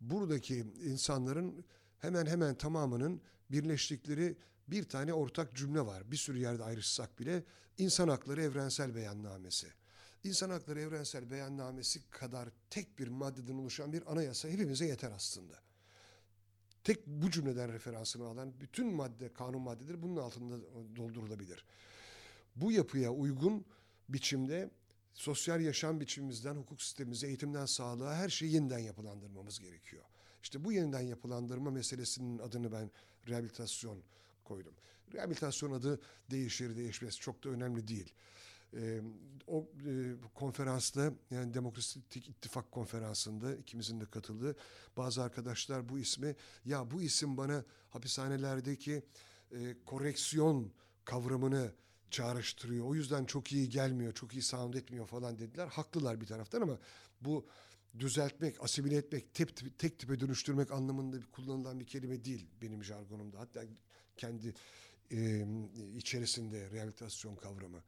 Buradaki insanların hemen hemen tamamının birleştikleri bir tane ortak cümle var. Bir sürü yerde ayrışsak bile insan hakları evrensel beyannamesi. İnsan Hakları Evrensel Beyannamesi kadar tek bir maddeden oluşan bir anayasa hepimize yeter aslında. Tek bu cümleden referansını alan bütün madde, kanun maddeleri bunun altında doldurulabilir. Bu yapıya uygun biçimde sosyal yaşam biçimimizden, hukuk sistemimize, eğitimden sağlığa her şeyi yeniden yapılandırmamız gerekiyor. İşte bu yeniden yapılandırma meselesinin adını ben rehabilitasyon koydum. Rehabilitasyon adı değişir değişmez çok da önemli değil. E, o e, konferansta yani Demokratik İttifak konferansında ikimizin de katıldığı bazı arkadaşlar bu ismi ya bu isim bana hapishanelerdeki e, koreksiyon kavramını çağrıştırıyor. O yüzden çok iyi gelmiyor, çok iyi sound etmiyor falan dediler. Haklılar bir taraftan ama bu düzeltmek, asimile etmek, tek, tek tipe dönüştürmek anlamında kullanılan bir kelime değil benim jargonumda. Hatta kendi e, içerisinde rehabilitasyon kavramı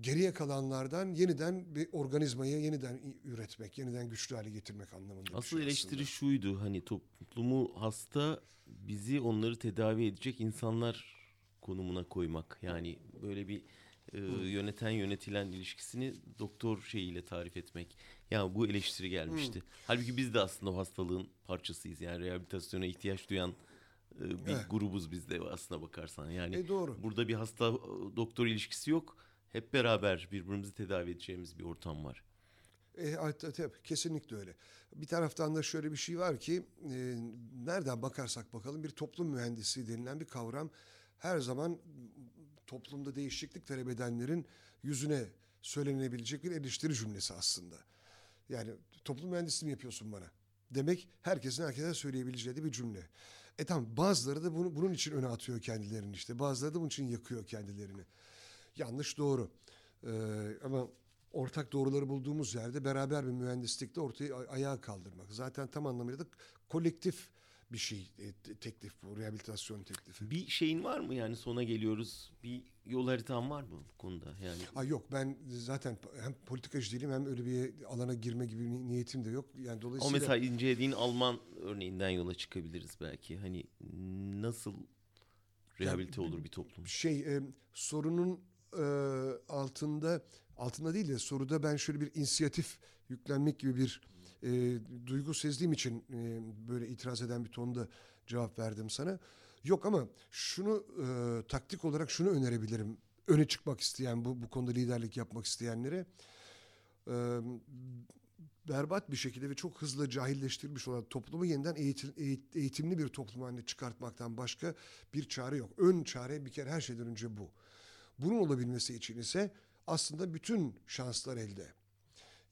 geriye kalanlardan yeniden bir organizmayı yeniden üretmek, yeniden güçlü hale getirmek anlamında. Asıl şey eleştiri aslında. şuydu hani toplumu hasta bizi onları tedavi edecek insanlar konumuna koymak. Yani böyle bir e, yöneten yönetilen ilişkisini doktor şeyiyle tarif etmek. Yani bu eleştiri gelmişti. Hı. Halbuki biz de aslında o hastalığın parçasıyız. Yani rehabilitasyona ihtiyaç duyan e, bir evet. grubuz biz de aslına bakarsan. Yani e, doğru. burada bir hasta doktor ilişkisi yok hep beraber birbirimizi tedavi edeceğimiz bir ortam var. E, tabii, kesinlikle öyle. Bir taraftan da şöyle bir şey var ki e, nereden bakarsak bakalım bir toplum mühendisi denilen bir kavram her zaman toplumda değişiklik talep edenlerin yüzüne söylenebilecek bir eleştiri cümlesi aslında. Yani toplum mühendisliği mi yapıyorsun bana? Demek herkesin herkese söyleyebileceği de bir cümle. E tamam bazıları da bunu, bunun için öne atıyor kendilerini işte. Bazıları da bunun için yakıyor kendilerini. Yanlış doğru. Ee, ama ortak doğruları bulduğumuz yerde beraber bir mühendislikte ortaya ayağa kaldırmak. Zaten tam anlamıyla da kolektif bir şey e, teklif bu rehabilitasyon teklifi. Bir şeyin var mı yani sona geliyoruz bir yol haritan var mı bu konuda yani? Ha yok ben zaten hem politikacı değilim hem öyle bir alana girme gibi bir niyetim de yok. Yani dolayısıyla O mesela incelediğin Alman örneğinden yola çıkabiliriz belki. Hani nasıl rehabilite yani, olur bir toplum? Şey e, sorunun e, altında altında değil de soruda ben şöyle bir inisiyatif yüklenmek gibi bir e, duygu sezdiğim için e, böyle itiraz eden bir tonda cevap verdim sana. Yok ama şunu e, taktik olarak şunu önerebilirim. Öne çıkmak isteyen bu bu konuda liderlik yapmak isteyenlere e, berbat bir şekilde ve çok hızlı cahilleştirilmiş olan toplumu yeniden eğitim, eğitimli bir toplum haline çıkartmaktan başka bir çare yok. Ön çare bir kere her şeyden önce bu. Bunun olabilmesi için ise aslında bütün şanslar elde.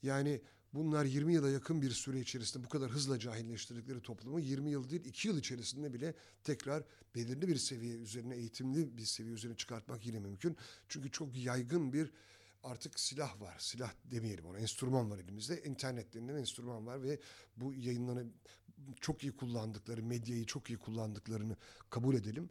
Yani bunlar 20 yıla yakın bir süre içerisinde bu kadar hızla cahilleştirdikleri toplumu 20 yıl değil 2 yıl içerisinde bile tekrar belirli bir seviye üzerine eğitimli bir seviye üzerine çıkartmak yine mümkün. Çünkü çok yaygın bir artık silah var. Silah demeyelim ona. Enstrüman var elimizde. İnternet denilen enstrüman var ve bu yayınlanı çok iyi kullandıkları, medyayı çok iyi kullandıklarını kabul edelim.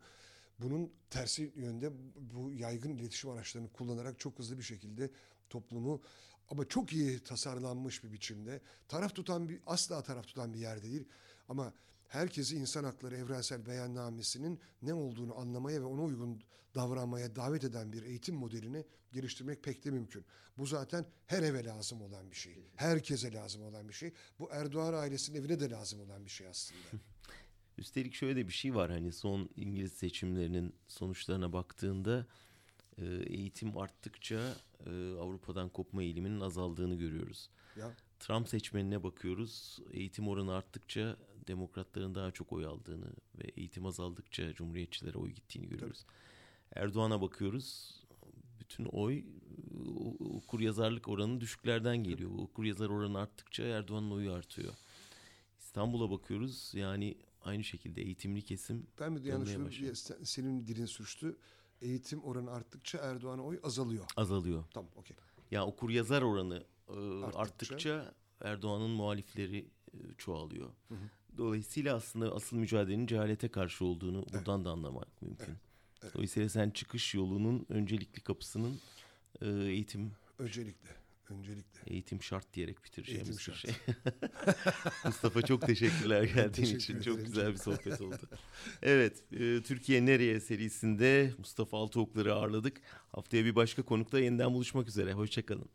Bunun tersi yönde bu yaygın iletişim araçlarını kullanarak çok hızlı bir şekilde toplumu ama çok iyi tasarlanmış bir biçimde taraf tutan bir asla taraf tutan bir yerde değil ama herkesi insan hakları evrensel beyannamesinin ne olduğunu anlamaya ve ona uygun davranmaya davet eden bir eğitim modelini geliştirmek pek de mümkün. Bu zaten her eve lazım olan bir şey. Herkese lazım olan bir şey. Bu Erdoğan ailesinin evine de lazım olan bir şey aslında. Üstelik şöyle de bir şey var hani son İngiliz seçimlerinin sonuçlarına baktığında e, eğitim arttıkça e, Avrupa'dan kopma eğiliminin azaldığını görüyoruz. Ya Trump seçmenine bakıyoruz. Eğitim oranı arttıkça demokratların daha çok oy aldığını ve eğitim azaldıkça cumhuriyetçilere oy gittiğini görüyoruz. Erdoğan'a bakıyoruz. Bütün oy okur yazarlık oranı düşüklerden geliyor. Okur yazar oranı arttıkça Erdoğan'ın oyu artıyor. İstanbul'a bakıyoruz. Yani aynı şekilde eğitimli kesim ben mi yanlış Senin dilin sürçtü. Eğitim oranı arttıkça Erdoğan'a oy azalıyor. azalıyor. Tamam okey. Ya okur yazar oranı e, Arttıkça. arttıkça, Erdoğan'ın muhalifleri e, çoğalıyor. Dolayısıyla aslında asıl mücadelenin cehalete karşı olduğunu buradan da anlamak mümkün. Dolayısıyla sen çıkış yolunun öncelikli kapısının e, eğitim Öncelikle. Öncelikle. eğitim şart diyerek bitireceğimiz Eğitim bir şart. şey. Mustafa çok teşekkürler geldiğin Teşekkür için. Çok güzel bir sohbet oldu. evet, e, Türkiye Nereye serisinde Mustafa Altıoklar'ı ağırladık. Haftaya bir başka konukla yeniden buluşmak üzere. Hoşçakalın.